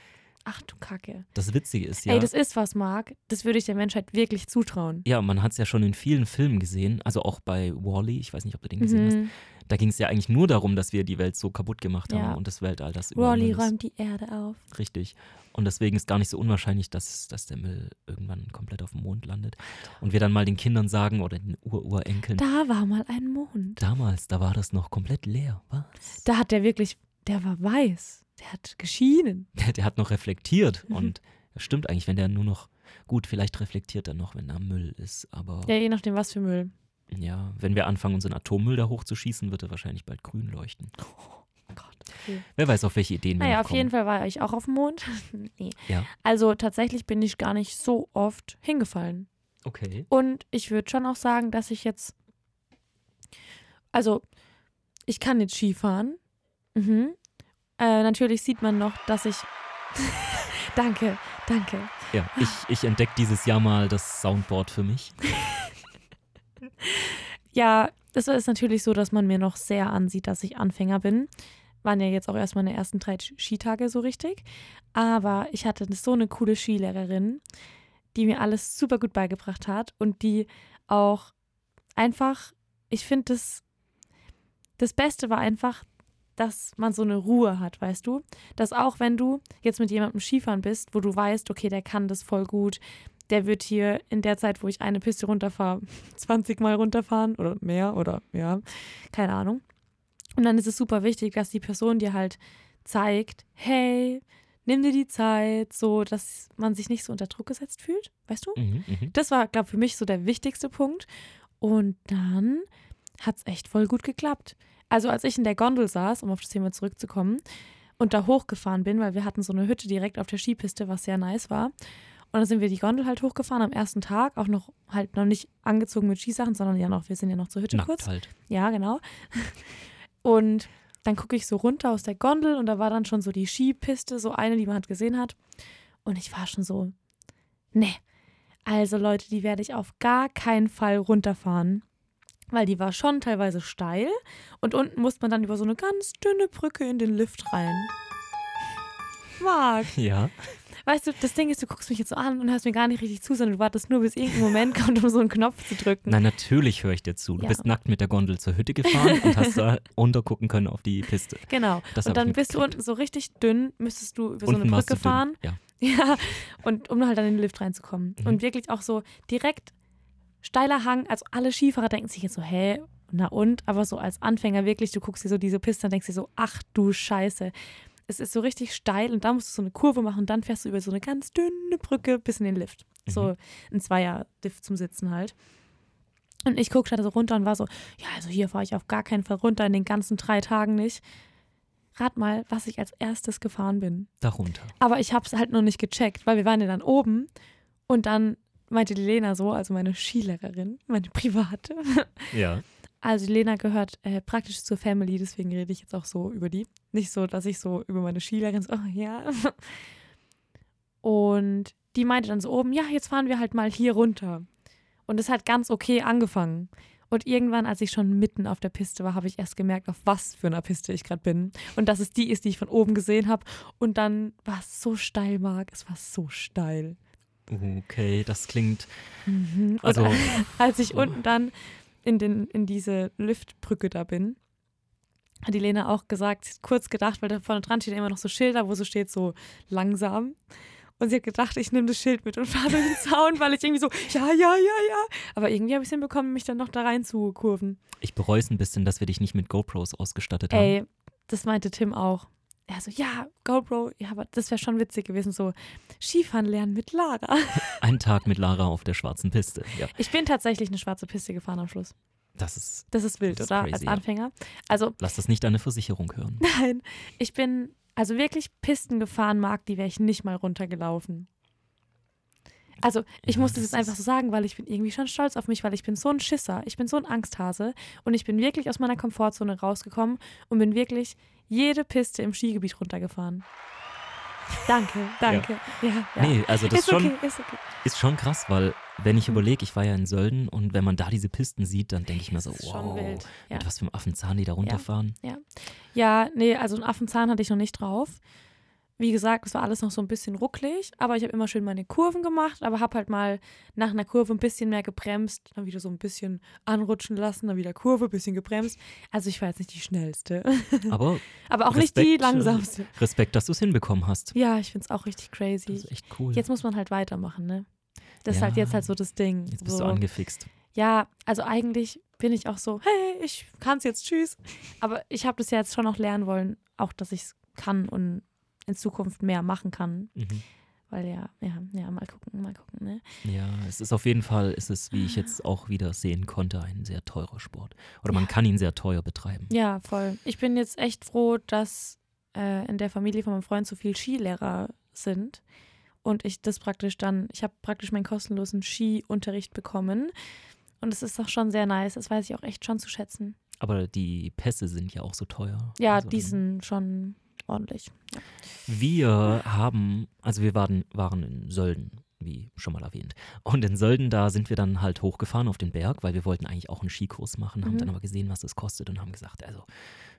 Ach du Kacke. das Witzige ist ja, Ey, das ist was, Marc. Das würde ich der Menschheit wirklich zutrauen. ja, man hat es ja schon in vielen Filmen gesehen, also auch bei Wally, ich weiß nicht, ob du den gesehen hast, Mhm. Da ging es ja eigentlich nur darum, dass wir die Welt so kaputt gemacht haben Ja. und das Weltall, das Müll ist. räumt die Erde auf. Richtig. Und deswegen ist gar nicht so unwahrscheinlich, dass, dass der Müll irgendwann komplett auf dem Mond landet. Und wir dann mal den Kindern sagen oder den Ururenkeln, Da war mal ein Mond. damals, da war das noch komplett leer. Was? Da hat der wirklich, der war weiß. Der hat geschienen. Der, hat noch reflektiert. Mhm. Und das stimmt eigentlich, wenn der nur noch, gut, vielleicht reflektiert er noch, wenn da Müll ist. Aber Ja, je nachdem, was für Müll. ja, wenn wir anfangen, unseren Atommüll da hochzuschießen, wird er wahrscheinlich bald grün leuchten. Oh Gott. Okay. Wer weiß, auf welche Ideen wir Naja, auf kommen. jeden Fall war ich auch auf dem Mond. nee. Ja. Also tatsächlich bin ich gar nicht so oft hingefallen. Okay. Und ich würde schon auch sagen, dass ich jetzt. Also, ich kann jetzt Skifahren. Mhm. Äh, natürlich sieht man noch, dass ich. danke, danke. Ja, ich, ich entdecke dieses Jahr mal das Soundboard für mich. Ja, es ist natürlich so, dass man mir noch sehr ansieht, dass ich Anfänger bin. Waren ja jetzt auch erst meine ersten drei Skitage so richtig. Aber ich hatte so eine coole Skilehrerin, die mir alles super gut beigebracht hat und die auch einfach, ich finde das, das Beste war einfach, dass man so eine Ruhe hat, weißt du? Dass auch wenn du jetzt mit jemandem Skifahren bist, wo du weißt, okay, der kann das voll gut, der wird hier in der Zeit, wo ich eine Piste runterfahre, 20 Mal runterfahren oder mehr oder ja, keine Ahnung. Und dann ist es super wichtig, dass die Person dir halt zeigt, hey, nimm dir die Zeit, so dass man sich nicht so unter Druck gesetzt fühlt, weißt du? Mhm, mhm. Das war, glaube ich, für mich so der wichtigste Punkt. Und dann hat es echt voll gut geklappt. Also als ich in der Gondel saß, um auf das Thema zurückzukommen, und da hochgefahren bin, weil wir hatten so eine Hütte direkt auf der Skipiste, was sehr nice war. Und dann sind wir die Gondel halt hochgefahren am ersten Tag, auch noch halt noch nicht angezogen mit Skisachen, sondern ja noch, wir sind ja noch zur Hütte kurz. Nackt halt. Ja, genau. Und dann gucke ich so runter aus der Gondel und da war dann schon so die Skipiste, so eine, die man halt gesehen hat. Und ich war schon so, ne, also Leute, die werde ich auf gar keinen Fall runterfahren. Weil die war schon teilweise steil und unten musste man dann über so eine ganz dünne Brücke in den Lift rein. Marc, Ja. weißt du, das Ding ist, du guckst mich jetzt so an und hörst mir gar nicht richtig zu, sondern du wartest nur, bis irgendein Moment kommt, um so einen Knopf zu drücken. Na, natürlich höre ich dir zu. Du Ja. bist nackt mit der Gondel zur Hütte gefahren und hast da runtergucken können auf die Piste. Genau. Das und dann bist du unten so richtig dünn, müsstest du über so Unten eine warst Brücke dünn. fahren. Ja. Ja, und um halt dann in den Lift reinzukommen. Mhm. Und wirklich auch so direkt steiler Hang. Also alle Skifahrer denken sich jetzt so, hä, na und? Aber so als Anfänger wirklich, du guckst dir so diese Piste und denkst dir so, ach du Scheiße. Es ist so richtig steil und da musst du so eine Kurve machen und dann fährst du über so eine ganz dünne Brücke bis in den Lift. So Mhm. ein Zweier-Lift zum Sitzen halt. Und ich guckte da so runter und war so, ja, also hier fahre ich auf gar keinen Fall runter, in den ganzen drei Tagen nicht. Rat mal, was ich als erstes gefahren bin. Darunter. Aber ich habe es halt noch nicht gecheckt, weil wir waren ja dann oben und dann meinte die Lena so, also meine Skilehrerin, meine private. Ja. Also die Lena gehört äh, praktisch zur Family, deswegen rede ich jetzt auch so über die. Nicht so, dass ich so über meine Skilehrerin so, oh ja. Und die meinte dann so oben, ja, jetzt fahren wir halt mal hier runter. Und es hat ganz okay angefangen. Und irgendwann, als ich schon mitten auf der Piste war, habe ich erst gemerkt, auf was für einer Piste ich gerade bin. Und dass es die ist, die ich von oben gesehen habe. Und dann war es so steil, Marc. Es war so steil. Okay, das klingt. Mhm. Und Also, als ich unten dann in, den, in diese Liftbrücke da bin, hat die Lena auch gesagt, kurz gedacht, weil da vorne dran stehen immer noch so Schilder, wo so steht, so langsam. Und sie hat gedacht, ich nehme das Schild mit und fahre durch den Zaun, weil ich irgendwie so, ja, ja, ja, ja. Aber irgendwie habe ich es hinbekommen, mich dann noch da rein zu kurven. ich bereue es ein bisschen, dass wir dich nicht mit GoPros ausgestattet haben. Ey, das meinte Tim auch. Er so, ja, GoPro, ja, aber das wäre schon witzig gewesen, so Skifahren lernen mit Lara. Ein Tag mit Lara auf der schwarzen Piste. Ja, Ich bin tatsächlich eine schwarze Piste gefahren am Schluss. das ist. Das ist wild, Das ist oder? crazy, Als. Anfänger. Also, Lass das nicht deine Versicherung hören. nein, ich bin also wirklich Pisten gefahren mag, die wäre ich nicht mal runtergelaufen. Also, ich Ja, muss das jetzt einfach so sagen, weil ich bin irgendwie schon stolz auf mich, weil ich bin so ein Schisser, ich bin so ein Angsthase und ich bin wirklich aus meiner Komfortzone rausgekommen und bin wirklich jede Piste im Skigebiet runtergefahren. Danke, danke. Ja, ja. Nee, also das ist schon, okay, ist okay. ist schon krass, weil wenn ich Mhm. überlege, ich war ja in Sölden und wenn man da diese Pisten sieht, dann denke ich mir so, Das ist schon wow. Ja. mit was für einem Affenzahn die da runterfahren. Ja, nee, also einen Affenzahn hatte ich noch nicht drauf. Wie gesagt, es war alles noch so ein bisschen rucklig, aber ich habe immer schön meine Kurven gemacht, aber habe halt mal nach einer Kurve ein bisschen mehr gebremst, dann wieder so ein bisschen anrutschen lassen, dann wieder Kurve, bisschen gebremst. Also ich war jetzt nicht die schnellste, Aber aber auch nicht die Respekt, äh, langsamste. Respekt, dass du es hinbekommen hast. Ja, ich finde es auch richtig crazy. Das ist echt cool. Jetzt muss man halt weitermachen, ne? Das ist Ja. halt jetzt halt so das Ding. Jetzt bist so. du angefixt. Ja, also eigentlich bin ich auch so, hey, ich kann es jetzt, tschüss. Aber ich habe das ja jetzt schon noch lernen wollen, auch dass ich es kann und in Zukunft mehr machen kann. Mhm. Weil ja, ja, ja, mal gucken, mal gucken, ne? Ja, es ist auf jeden Fall, ist es, wie ich jetzt auch wieder sehen konnte, ein sehr teurer Sport. Oder man kann ihn sehr teuer betreiben. Ja, voll. Ich bin jetzt echt froh, dass äh, in der Familie von meinem Freund so viele Skilehrer sind. Und ich das praktisch dann, ich habe praktisch meinen kostenlosen Skiunterricht bekommen. Und es ist doch schon sehr nice. Das weiß ich auch echt schon zu schätzen. Aber die Pässe sind ja auch so teuer. Ja, Also, die sind schon ordentlich. Ja. Wir haben, also wir waren, waren in Sölden, wie schon mal erwähnt. Und in Sölden, da sind wir dann halt hochgefahren auf den Berg, weil wir wollten eigentlich auch einen Skikurs machen, haben Mhm. dann aber gesehen, was das kostet und haben gesagt, also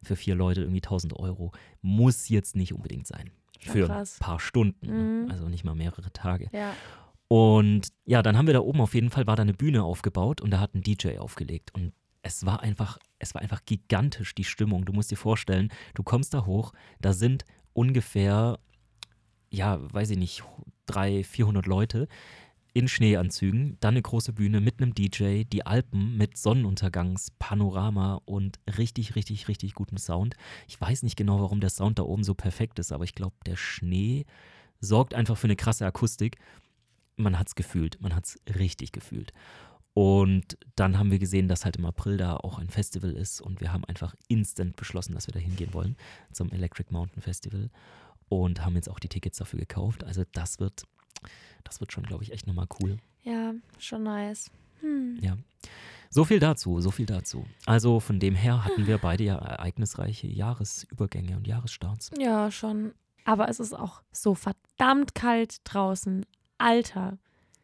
für vier Leute irgendwie 1000 Euro muss jetzt nicht unbedingt sein. Schon Für krass. ein paar Stunden, Mhm. ne? also nicht mal mehrere Tage. Ja. Und ja, dann haben wir da oben auf jeden Fall war da eine Bühne aufgebaut und da hat ein DJ aufgelegt und es war einfach, es war einfach gigantisch die Stimmung. Du musst dir vorstellen, du kommst da hoch, da sind ungefähr, ja, weiß ich nicht, 300, 400 Leute in Schneeanzügen, dann eine große Bühne mit einem DJ, die Alpen mit Sonnenuntergangspanorama und richtig, richtig, richtig gutem Sound. Ich weiß nicht genau, warum der Sound da oben so perfekt ist, aber ich glaube, der Schnee sorgt einfach für eine krasse Akustik. Man hat es gefühlt, man hat es richtig gefühlt. Und dann haben wir gesehen, dass halt im April da auch ein Festival ist und wir haben einfach instant beschlossen, dass wir da hingehen wollen zum Electric Mountain Festival und haben jetzt auch die Tickets dafür gekauft. Also das wird, das wird schon, glaube ich, echt nochmal cool. Ja, schon nice. Hm. Ja. So viel dazu, so viel dazu. Also von dem her hatten wir beide ja ereignisreiche Jahresübergänge und Jahresstarts. Ja, schon. Aber es ist auch so verdammt kalt draußen. Alter.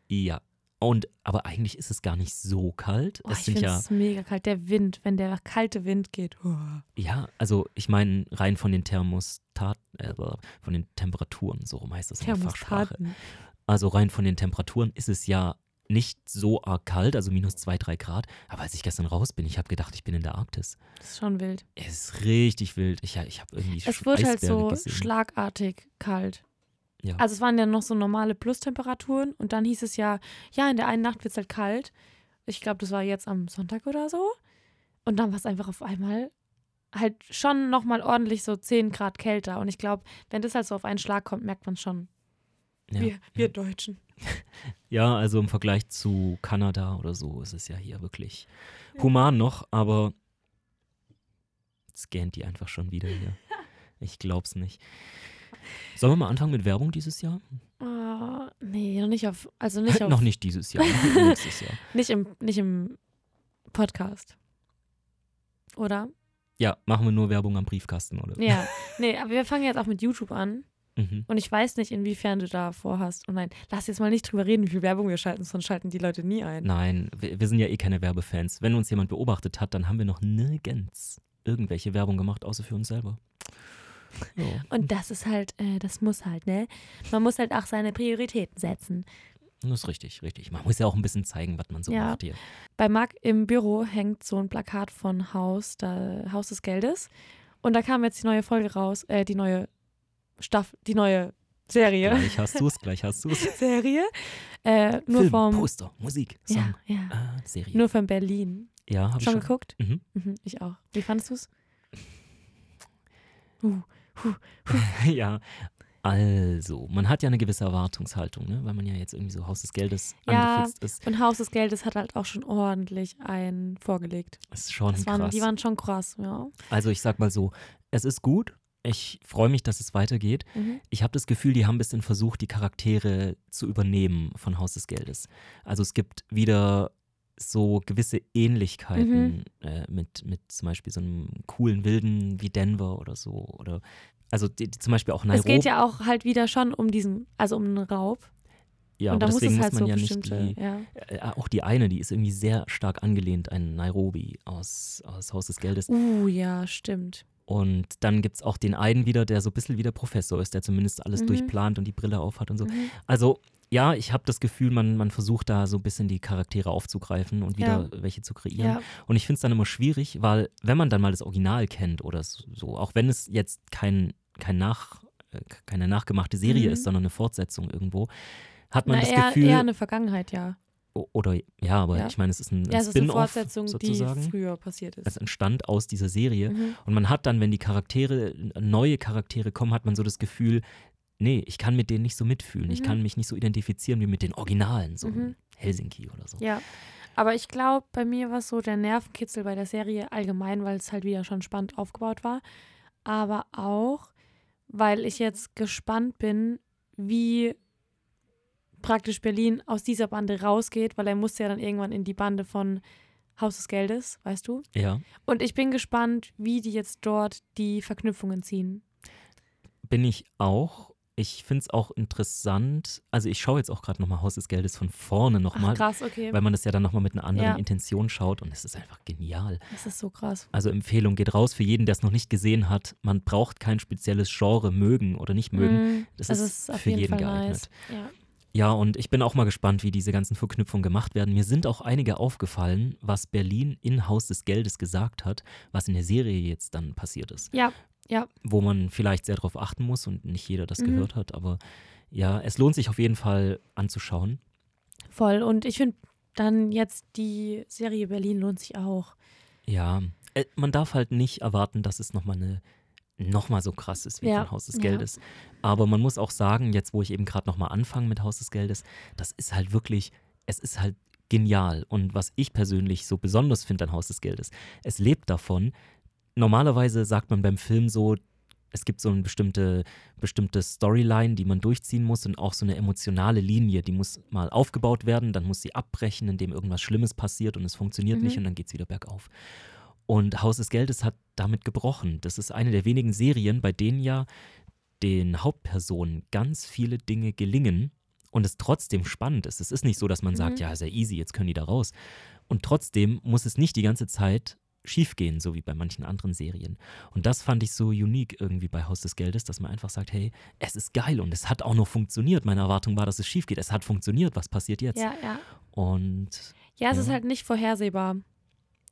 Ja. Und aber eigentlich ist es gar nicht so kalt. Oh, es ich ja, es mega kalt. Der Wind, wenn der kalte Wind geht. Oh. ja, also ich meine rein von den Thermostat, äh, von den Temperaturen, so rum heißt das in der Fachsprache. Also rein von den Temperaturen ist es ja nicht so arg kalt, also minus zwei, drei Grad. Aber als ich gestern raus bin, ich habe gedacht, ich bin in der Arktis. Das ist schon wild. Es ist richtig wild. Ich, ich habe irgendwie Es wird halt so gesehen. schlagartig kalt. Ja. Also es waren ja noch so normale Plustemperaturen und dann hieß es ja, ja, in der einen Nacht wird es halt kalt. Ich glaube, das war jetzt am Sonntag oder so. Und dann war es einfach auf einmal halt schon nochmal ordentlich so 10 Grad kälter. Und ich glaube, wenn das halt so auf einen Schlag kommt, merkt man schon. ja. Wir, wir Deutschen. ja, also im Vergleich zu Kanada oder so ist es ja hier wirklich human noch, aber scannt die einfach schon wieder hier. Ich glaub's nicht. Sollen wir mal anfangen mit Werbung dieses Jahr? Oh, nee, noch nicht auf, also nicht auf, noch nicht dieses Jahr, nächstes Jahr. nicht im, nicht im Podcast. Oder? Ja, machen wir nur Werbung am Briefkasten, oder? Ja. Nee, aber wir fangen jetzt auch mit YouTube an. Mhm. Und ich weiß nicht, inwiefern du da vorhast. Und nein, lass jetzt mal nicht drüber reden, wie viel Werbung wir schalten, sonst schalten die Leute nie ein. Nein, wir, wir sind ja eh keine Werbefans. Wenn uns jemand beobachtet hat, dann haben wir noch nirgends irgendwelche Werbung gemacht, außer für uns selber. Ja. Und das ist halt, äh, das muss halt, ne? Man muss halt auch seine Prioritäten setzen. Das ist richtig, richtig. Man muss ja auch ein bisschen zeigen, was man so Ja. macht hier. Bei Marc im Büro hängt so ein Plakat von Haus, da, Haus des Geldes. Und da kam jetzt die neue Folge raus, äh, die neue Staffel, die neue Serie. Gleich hast du es, gleich hast du es. Serie. Äh, nur Film, vom. Poster, Musik, Song, ja, ja. ah, Serie. Nur von Berlin. ja, habe ich Schon schon. geguckt? Mhm. Mhm, ich auch. Wie fandest du es? Uh, ja, also, man hat ja eine gewisse Erwartungshaltung, ne? weil man ja jetzt irgendwie so Haus des Geldes Ja. angefixt ist. und Haus des Geldes hat halt auch schon ordentlich einen vorgelegt. Das ist schon Das waren, krass. die waren schon krass, ja. also ich sag mal so, es ist gut. Ich freue mich, dass es weitergeht. Mhm. Ich habe das Gefühl, die haben ein bisschen versucht, die Charaktere zu übernehmen von Haus des Geldes. Also es gibt wieder so gewisse Ähnlichkeiten Mhm. äh, mit, mit zum Beispiel so einem coolen Wilden wie Denver oder so. Oder also die, die, zum Beispiel auch Es Nairobi. geht ja auch halt wieder schon um diesen, also um einen Raub. ja, und aber muss deswegen es halt muss man so ja nicht die, ja. äh, auch die eine, die ist irgendwie sehr stark angelehnt an Nairobi aus, aus Haus des Geldes. Uh, ja, stimmt. Und dann gibt es auch den einen wieder, der so ein bisschen wie der Professor ist, der zumindest alles Mhm. durchplant und die Brille aufhat und so. Mhm. Also ja, ich habe das Gefühl, man, man versucht da so ein bisschen die Charaktere aufzugreifen und wieder welche zu kreieren. Ja. Und ich finde es dann immer schwierig, weil wenn man dann mal das Original kennt oder so, auch wenn es jetzt kein, kein Nach, äh, keine nachgemachte Serie Mhm. ist, sondern eine Fortsetzung irgendwo, hat man Na, das eher, Gefühl, eher eine Vergangenheit, ja. Oder ja, aber Ja. ich meine, es ist ein, Ja, ein es ist eine Spin-off Fortsetzung, sozusagen. die früher passiert ist. Es entstand aus dieser Serie. Mhm. Und man hat dann, wenn die Charaktere, neue Charaktere kommen, hat man so das Gefühl, nee, ich kann mit denen nicht so mitfühlen. Ich Mhm. kann mich nicht so identifizieren wie mit den Originalen, so Mhm. Helsinki oder so. Ja, aber ich glaube, bei mir war es so der Nervenkitzel bei der Serie allgemein, weil es halt wieder schon spannend aufgebaut war. Aber auch, weil ich jetzt gespannt bin, wie praktisch Berlin aus dieser Bande rausgeht, weil er musste ja dann irgendwann in die Bande von Haus des Geldes, weißt du? Ja, Und ich bin gespannt, wie die jetzt dort die Verknüpfungen ziehen. bin ich auch. Ich finde es auch interessant. Also ich schaue jetzt auch gerade nochmal Haus des Geldes von vorne nochmal, krass, okay. weil man das ja dann nochmal mit einer anderen Ja. Intention schaut und es ist einfach genial. Das ist so krass. Also Empfehlung geht raus für jeden, der es noch nicht gesehen hat. Man braucht kein spezielles Genre mögen oder nicht mögen. Mm, Das also ist ist für jeden jeden geeignet. nice. Ja. Ja, und ich bin auch mal gespannt, wie diese ganzen Verknüpfungen gemacht werden. Mir sind auch einige aufgefallen, was Berlin in Haus des Geldes gesagt hat, was in der Serie jetzt dann passiert ist. ja, Wo man vielleicht sehr darauf achten muss und nicht jeder das Mhm. gehört hat. Aber ja, es lohnt sich auf jeden Fall anzuschauen. Voll. Und ich finde dann jetzt die Serie Berlin lohnt sich auch. Ja, äh, man darf halt nicht erwarten, dass es nochmal eine nochmal so krass ist wie Ja, von Haus des ja. Geldes. Aber man muss auch sagen, jetzt wo ich eben gerade nochmal anfange mit Haus des Geldes, das ist halt wirklich, es ist halt genial. Und was ich persönlich so besonders finde an Haus des Geldes, es lebt davon. Normalerweise sagt man beim Film so, es gibt so eine bestimmte, bestimmte Storyline, die man durchziehen muss und auch so eine emotionale Linie, die muss mal aufgebaut werden, dann muss sie abbrechen, indem irgendwas Schlimmes passiert und es funktioniert Mhm. nicht und dann geht es wieder bergauf. Und Haus des Geldes hat damit gebrochen. Das ist eine der wenigen Serien, bei denen ja den Hauptpersonen ganz viele Dinge gelingen und es trotzdem spannend ist. Es ist nicht so, dass man sagt, Mhm. ja, ist ja easy, jetzt können die da raus. Und trotzdem muss es nicht die ganze Zeit schiefgehen, so wie bei manchen anderen Serien. Und das fand ich so unique irgendwie bei Haus des Geldes, dass man einfach sagt, hey, es ist geil und es hat auch noch funktioniert. Meine Erwartung war, dass es schief geht. Es hat funktioniert. Was passiert jetzt? Ja, ja. Und Ja, es Ja. ist halt nicht vorhersehbar.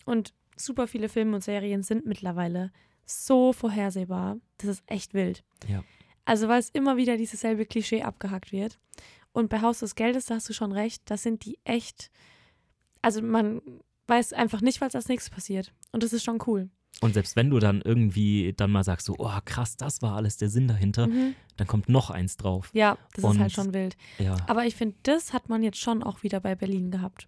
Und super viele Filme und Serien sind mittlerweile so vorhersehbar. Das ist echt wild. Ja. Also, weil es immer wieder dieses selbe Klischee abgehackt wird. Und bei Haus des Geldes, da hast du schon recht, da sind die echt. Also, man weiß einfach nicht, was als nächstes passiert. Und das ist schon cool. Und selbst wenn du dann irgendwie dann mal sagst, so, oh krass, das war alles der Sinn dahinter, Mhm. dann kommt noch eins drauf. Ja, das ist Und- halt schon wild. Ja. Aber ich finde, das hat man jetzt schon auch wieder bei Berlin gehabt.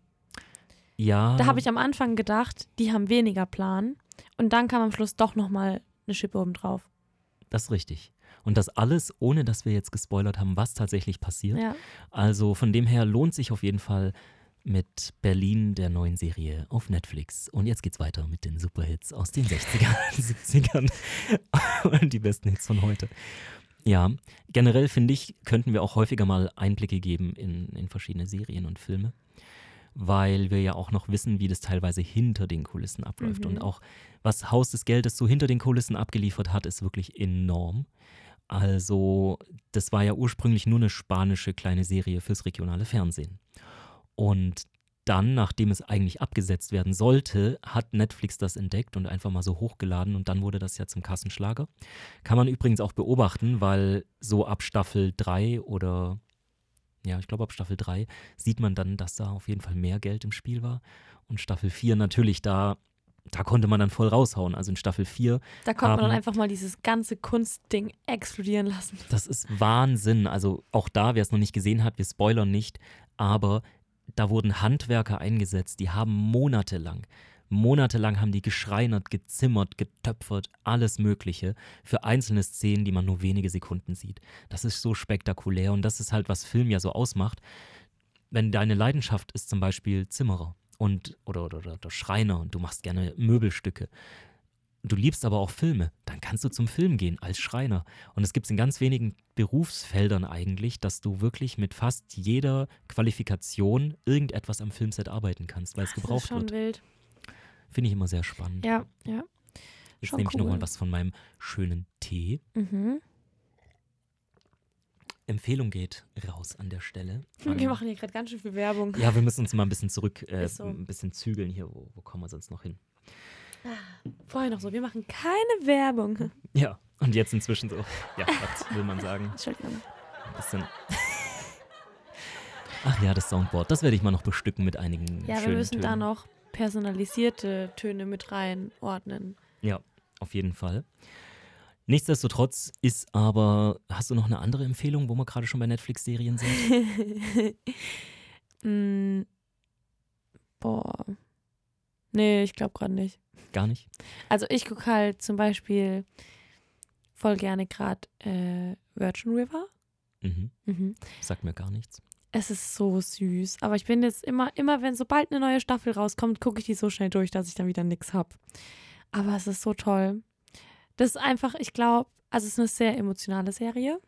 Ja. Da habe ich am Anfang gedacht, die haben weniger Plan. Und dann kam am Schluss doch nochmal eine Schippe oben drauf. Das ist richtig. Und das alles, ohne dass wir jetzt gespoilert haben, was tatsächlich passiert. Ja. Also von dem her lohnt sich auf jeden Fall mit Berlin, der neuen Serie auf Netflix. Und jetzt geht's weiter mit den Superhits aus den 60ern, 70ern und die besten Hits von heute. Ja, generell finde ich, könnten wir auch häufiger mal Einblicke geben in, in verschiedene Serien und Filme, weil wir ja auch noch wissen, wie das teilweise hinter den Kulissen abläuft. Mhm. Und auch was Haus des Geldes so hinter den Kulissen abgeliefert hat, ist wirklich enorm. Also, das war ja ursprünglich nur eine spanische kleine Serie fürs regionale Fernsehen. Und dann, nachdem es eigentlich abgesetzt werden sollte, hat Netflix das entdeckt und einfach mal so hochgeladen und dann wurde das ja zum Kassenschlager. Kann man übrigens auch beobachten, weil so ab Staffel 3 oder ja, ich glaube ab Staffel 3 sieht man dann, dass da auf jeden Fall mehr Geld im Spiel war. Und Staffel 4 natürlich, da, da konnte man dann voll raushauen. Also in Staffel 4 Da konnte man dann Haben- einfach mal dieses ganze Kunstding explodieren lassen. Das ist Wahnsinn. Also auch da, wer es noch nicht gesehen hat, wir spoilern nicht, aber da wurden Handwerker eingesetzt, die haben monatelang, monatelang haben die geschreinert, gezimmert, getöpfert, alles Mögliche für einzelne Szenen, die man nur wenige Sekunden sieht. Das ist so spektakulär und das ist halt, was Film ja so ausmacht. Wenn deine Leidenschaft ist zum Beispiel Zimmerer und oder, oder, oder, oder Schreiner und du machst gerne Möbelstücke, du liebst aber auch Filme, dann kannst du zum Film gehen als Schreiner. Und es gibt es in ganz wenigen Berufsfeldern eigentlich, dass du wirklich mit fast jeder Qualifikation irgendetwas am Filmset arbeiten kannst, weil es Das ist gebraucht schon wird. wild. Finde ich immer sehr spannend. Ja, ja. Jetzt Schon nehme ich nochmal cool. was von meinem schönen Tee. Mhm. Empfehlung geht raus an der Stelle. Wir An- machen hier gerade ganz schön viel Werbung. ja, wir müssen uns mal ein bisschen zurück, äh, so. ein bisschen zügeln hier. Wo, wo kommen wir sonst noch hin? Vorher noch so, wir machen keine Werbung. Ja, und jetzt inzwischen so, ja, was will man sagen? Entschuldigung. Ein bisschen. Ach ja, das Soundboard, das werde ich mal noch bestücken mit einigen Ja, wir müssen Tönen. da noch personalisierte Töne mit reinordnen. Ja, auf jeden Fall. Nichtsdestotrotz ist aber, hast du noch eine andere Empfehlung, wo wir gerade schon bei Netflix-Serien sind? mm, boah. Nee, ich glaube gerade nicht. Gar nicht? Also ich gucke halt zum Beispiel voll gerne gerade äh, Virgin River. Mhm. Mhm. Sagt mir gar nichts. Es ist so süß. Aber ich bin jetzt immer, immer wenn sobald eine neue Staffel rauskommt, gucke ich die so schnell durch, dass ich dann wieder nichts habe. Aber es ist so toll. Das ist einfach, ich glaube, also es ist eine sehr emotionale Serie.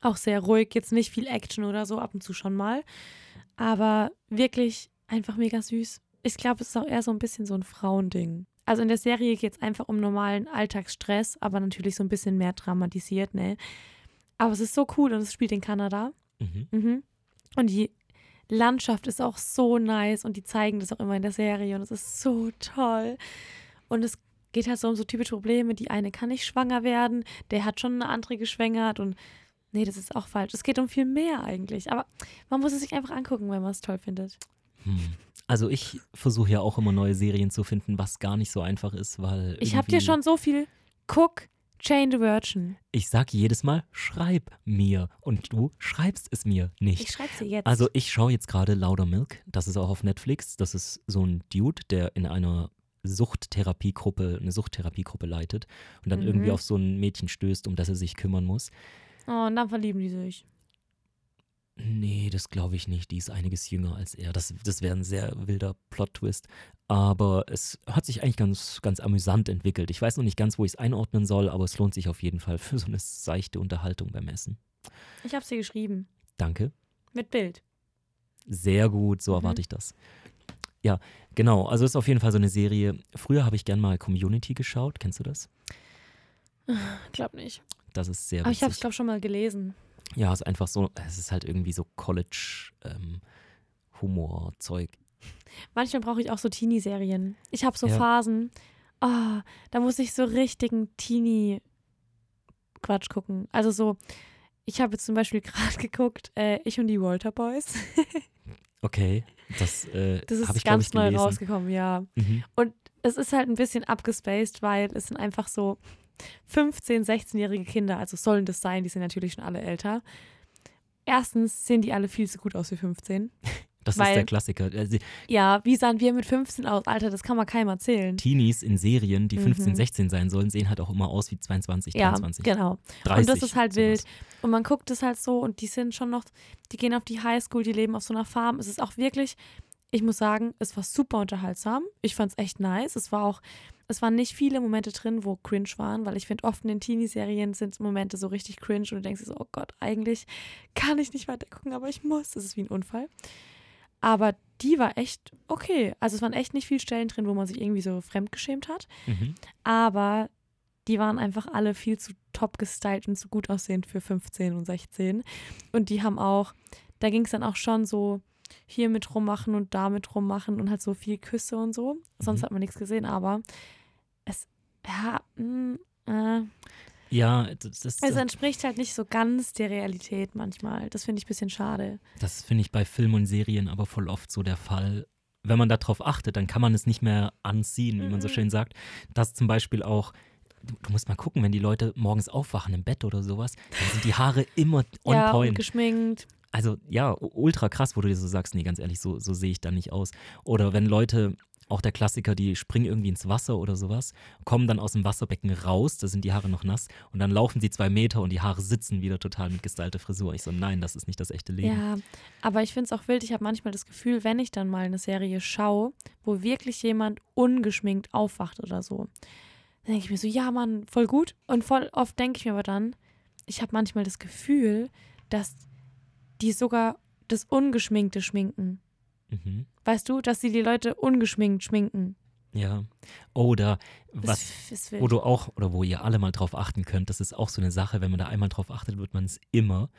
Auch sehr ruhig, jetzt nicht viel Action oder so, ab und zu schon mal. Aber wirklich einfach mega süß. Ich glaube, es ist auch eher so ein bisschen so ein Frauending. Also in der Serie geht es einfach um normalen Alltagsstress, aber natürlich so ein bisschen mehr dramatisiert, ne? Aber es ist so cool und es spielt in Kanada. Mhm. Mhm. Und die Landschaft ist auch so nice und die zeigen das auch immer in der Serie und es ist so toll. Und es geht halt so um so typische Probleme. Die eine kann nicht schwanger werden, der hat schon eine andere geschwängert und nee, das ist auch falsch. Es geht um viel mehr eigentlich. Aber man muss es sich einfach angucken, wenn man es toll findet. Hm. Also ich versuche ja auch immer neue Serien zu finden, was gar nicht so einfach ist, weil Ich habe dir schon so viel. Guck, Chain the Virgin. Ich sag jedes Mal, schreib mir und du schreibst es mir nicht. Ich schreibe sie jetzt. Also ich schaue jetzt gerade Lauder Milk, das ist auch auf Netflix. Das ist so ein Dude, der in einer Suchttherapiegruppe, eine Suchttherapiegruppe leitet und dann Mhm. irgendwie auf so ein Mädchen stößt, um das er sich kümmern muss. oh, und dann verlieben die sich. Nee, das glaube ich nicht. Die ist einiges jünger als er. Das, das wäre ein sehr wilder Plot-Twist. Aber es hat sich eigentlich ganz, ganz amüsant entwickelt. Ich weiß noch nicht ganz, wo ich es einordnen soll, aber es lohnt sich auf jeden Fall für so eine seichte Unterhaltung beim Essen. Ich habe sie geschrieben. Danke. Mit Bild. Sehr gut, so Mhm. erwarte ich das. Ja, genau. Also ist auf jeden Fall so eine Serie. Früher habe ich gern mal Community geschaut. Kennst du das? Glaub nicht. Das ist sehr Aber ich habe es, witzig. glaube schon mal gelesen. Ja, ist einfach so, es ist halt irgendwie so College-Humor-Zeug. Manchmal brauche ich auch so Teenie-Serien. Ich habe so Ja. Phasen, ah, da muss ich so richtigen Teenie-Quatsch gucken. Also so, ich habe jetzt zum Beispiel gerade geguckt, äh, Ich und die Walter Boys. Okay, das, äh, Das ist ich, ganz ich, neu gelesen. rausgekommen, ja. Mhm. Es ist halt ein bisschen abgespaced, weil es sind einfach so 15-, 16-jährige Kinder, also sollen das sein, die sind natürlich schon alle älter. Erstens sehen die alle viel zu gut aus für 15. Das ist Weil- der Klassiker. Also, Ja, wie sahen wir mit 15 aus? Alter, das kann man keinem erzählen. Teenies in Serien, die 15, Mhm. 16 sein sollen, sehen halt auch immer aus wie 22, Ja, 23, genau. 30. und das ist halt sowas. wild. Und man guckt es halt so und die sind schon noch, die gehen auf die Highschool, die leben auf so einer Farm. Es ist auch wirklich, ich muss sagen, es war super unterhaltsam. Ich fand es echt nice. Es war auch, es waren nicht viele Momente drin, wo cringe waren, weil ich finde, oft in den Teenie-Serien sind Momente so richtig cringe und du denkst so, oh Gott, eigentlich kann ich nicht weiter gucken, aber ich muss. Das ist wie ein Unfall. Aber die war echt okay. Also es waren echt nicht viele Stellen drin, wo man sich irgendwie so fremdgeschämt hat Mhm. aber die waren einfach alle viel zu top gestylt und zu gut aussehend für 15 und 16. Und die haben auch, da ging es dann auch schon so hier mit rummachen und da mit rummachen und halt so viel Küsse und so. Sonst Mhm. hat man nichts gesehen, aber es, ja, mm, äh, Ja, das, das, es entspricht halt nicht so ganz der Realität manchmal. Das finde ich ein bisschen schade. das finde ich bei Filmen und Serien aber voll oft so der Fall. Wenn man darauf achtet, dann kann man es nicht mehr anziehen, wie man so Mhm. schön sagt. Dass zum Beispiel auch, du, du musst mal gucken, wenn die Leute morgens aufwachen im Bett oder sowas, dann sind die Haare immer on ja, und point. geschminkt. Also ja, ultra krass, wo du dir so sagst, nee, ganz ehrlich, so, so sehe ich da nicht aus. Oder wenn Leute, auch der Klassiker, die springen irgendwie ins Wasser oder sowas, kommen dann aus dem Wasserbecken raus, da sind die Haare noch nass und dann laufen sie zwei Meter und die Haare sitzen wieder total mit gestylter Frisur. Ich so, nein, das ist nicht das echte Leben. Ja, aber ich finde es auch wild. Ich habe manchmal das Gefühl, wenn ich dann mal eine Serie schaue, wo wirklich jemand ungeschminkt aufwacht oder so, dann denke ich mir so, ja, Mann, voll gut. Und voll oft denke ich mir aber dann, ich habe manchmal das Gefühl, dass die sogar das Ungeschminkte schminken. Mhm. Weißt du, dass sie die Leute ungeschminkt schminken. Ja. Oder was, ist wo du auch, oder wo ihr alle mal drauf achten könnt, das ist auch so eine Sache, wenn man da einmal drauf achtet, wird man es immer.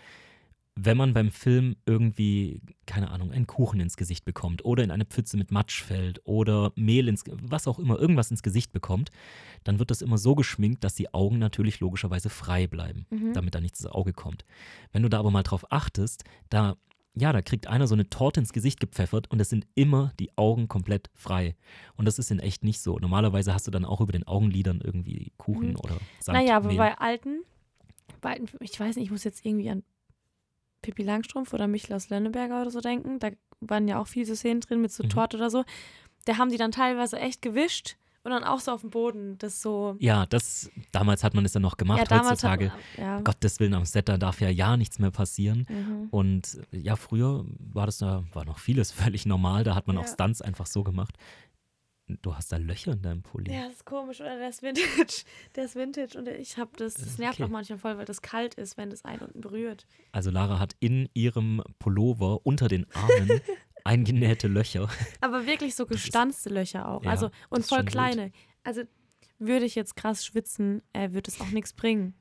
Wenn man beim Film irgendwie, keine Ahnung, einen Kuchen ins Gesicht bekommt oder in eine Pfütze mit Matsch fällt oder Mehl ins, was auch immer, irgendwas ins Gesicht bekommt, dann wird das immer so geschminkt, dass die Augen natürlich logischerweise frei bleiben, Mhm. damit da nichts ins Auge kommt. Wenn du da aber mal drauf achtest, da, ja, da kriegt einer so eine Torte ins Gesicht gepfeffert und es sind immer die Augen komplett frei. Und das ist in echt nicht so. Normalerweise hast du dann auch über den Augenlidern irgendwie Kuchen Mhm. oder Sand. Naja, aber Mehl. bei alten, bei alten, ich weiß nicht, ich muss jetzt irgendwie an Pippi Langstrumpf oder Michel aus Lönneberger oder so denken. Da waren ja auch viele so Szenen drin mit so Mhm. Torte oder so. Da haben die dann teilweise echt gewischt und dann auch so auf dem Boden. Das so. Ja, das, damals hat man es ja noch gemacht. ja, Heutzutage, hat ja. Gottes Willen, am Set, da darf ja ja nichts mehr passieren. Mhm. Und ja, früher war das da, war noch vieles völlig normal. Da hat man auch Ja. Stunts einfach so gemacht. Du hast da Löcher in deinem Pulli. Ja, das ist komisch, oder der ist Vintage. Der ist Vintage und ich habe das, das nervt okay. auch manchmal voll, weil das kalt ist, wenn das einen unten berührt. Also Lara hat in ihrem Pullover unter den Armen eingenähte Löcher. Aber wirklich so gestanzte Löcher auch. Ja, also und voll kleine. Also würde ich jetzt krass schwitzen, äh, wird es auch nichts bringen.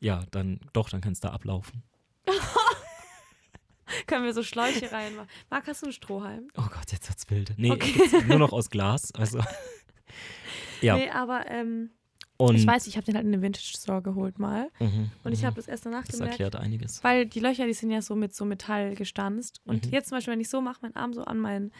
Ja, dann doch, dann kannst du da ablaufen. Können wir so Schläuche reinmachen. Marc, hast du einen Strohhalm? Oh Gott, jetzt wird's wild. Nee, Okay. nur noch aus Glas. Also. Ja, Nee, aber ähm, und. ich weiß, ich habe den halt in den Vintage Store geholt mal. Mhm, Und ich mhm. habe das erst danach Das gemerkt. erklärt einiges. Weil die Löcher, die sind ja so mit so Metall gestanzt. Und Mhm. jetzt zum Beispiel, wenn ich so mache, meinen Arm so an meinen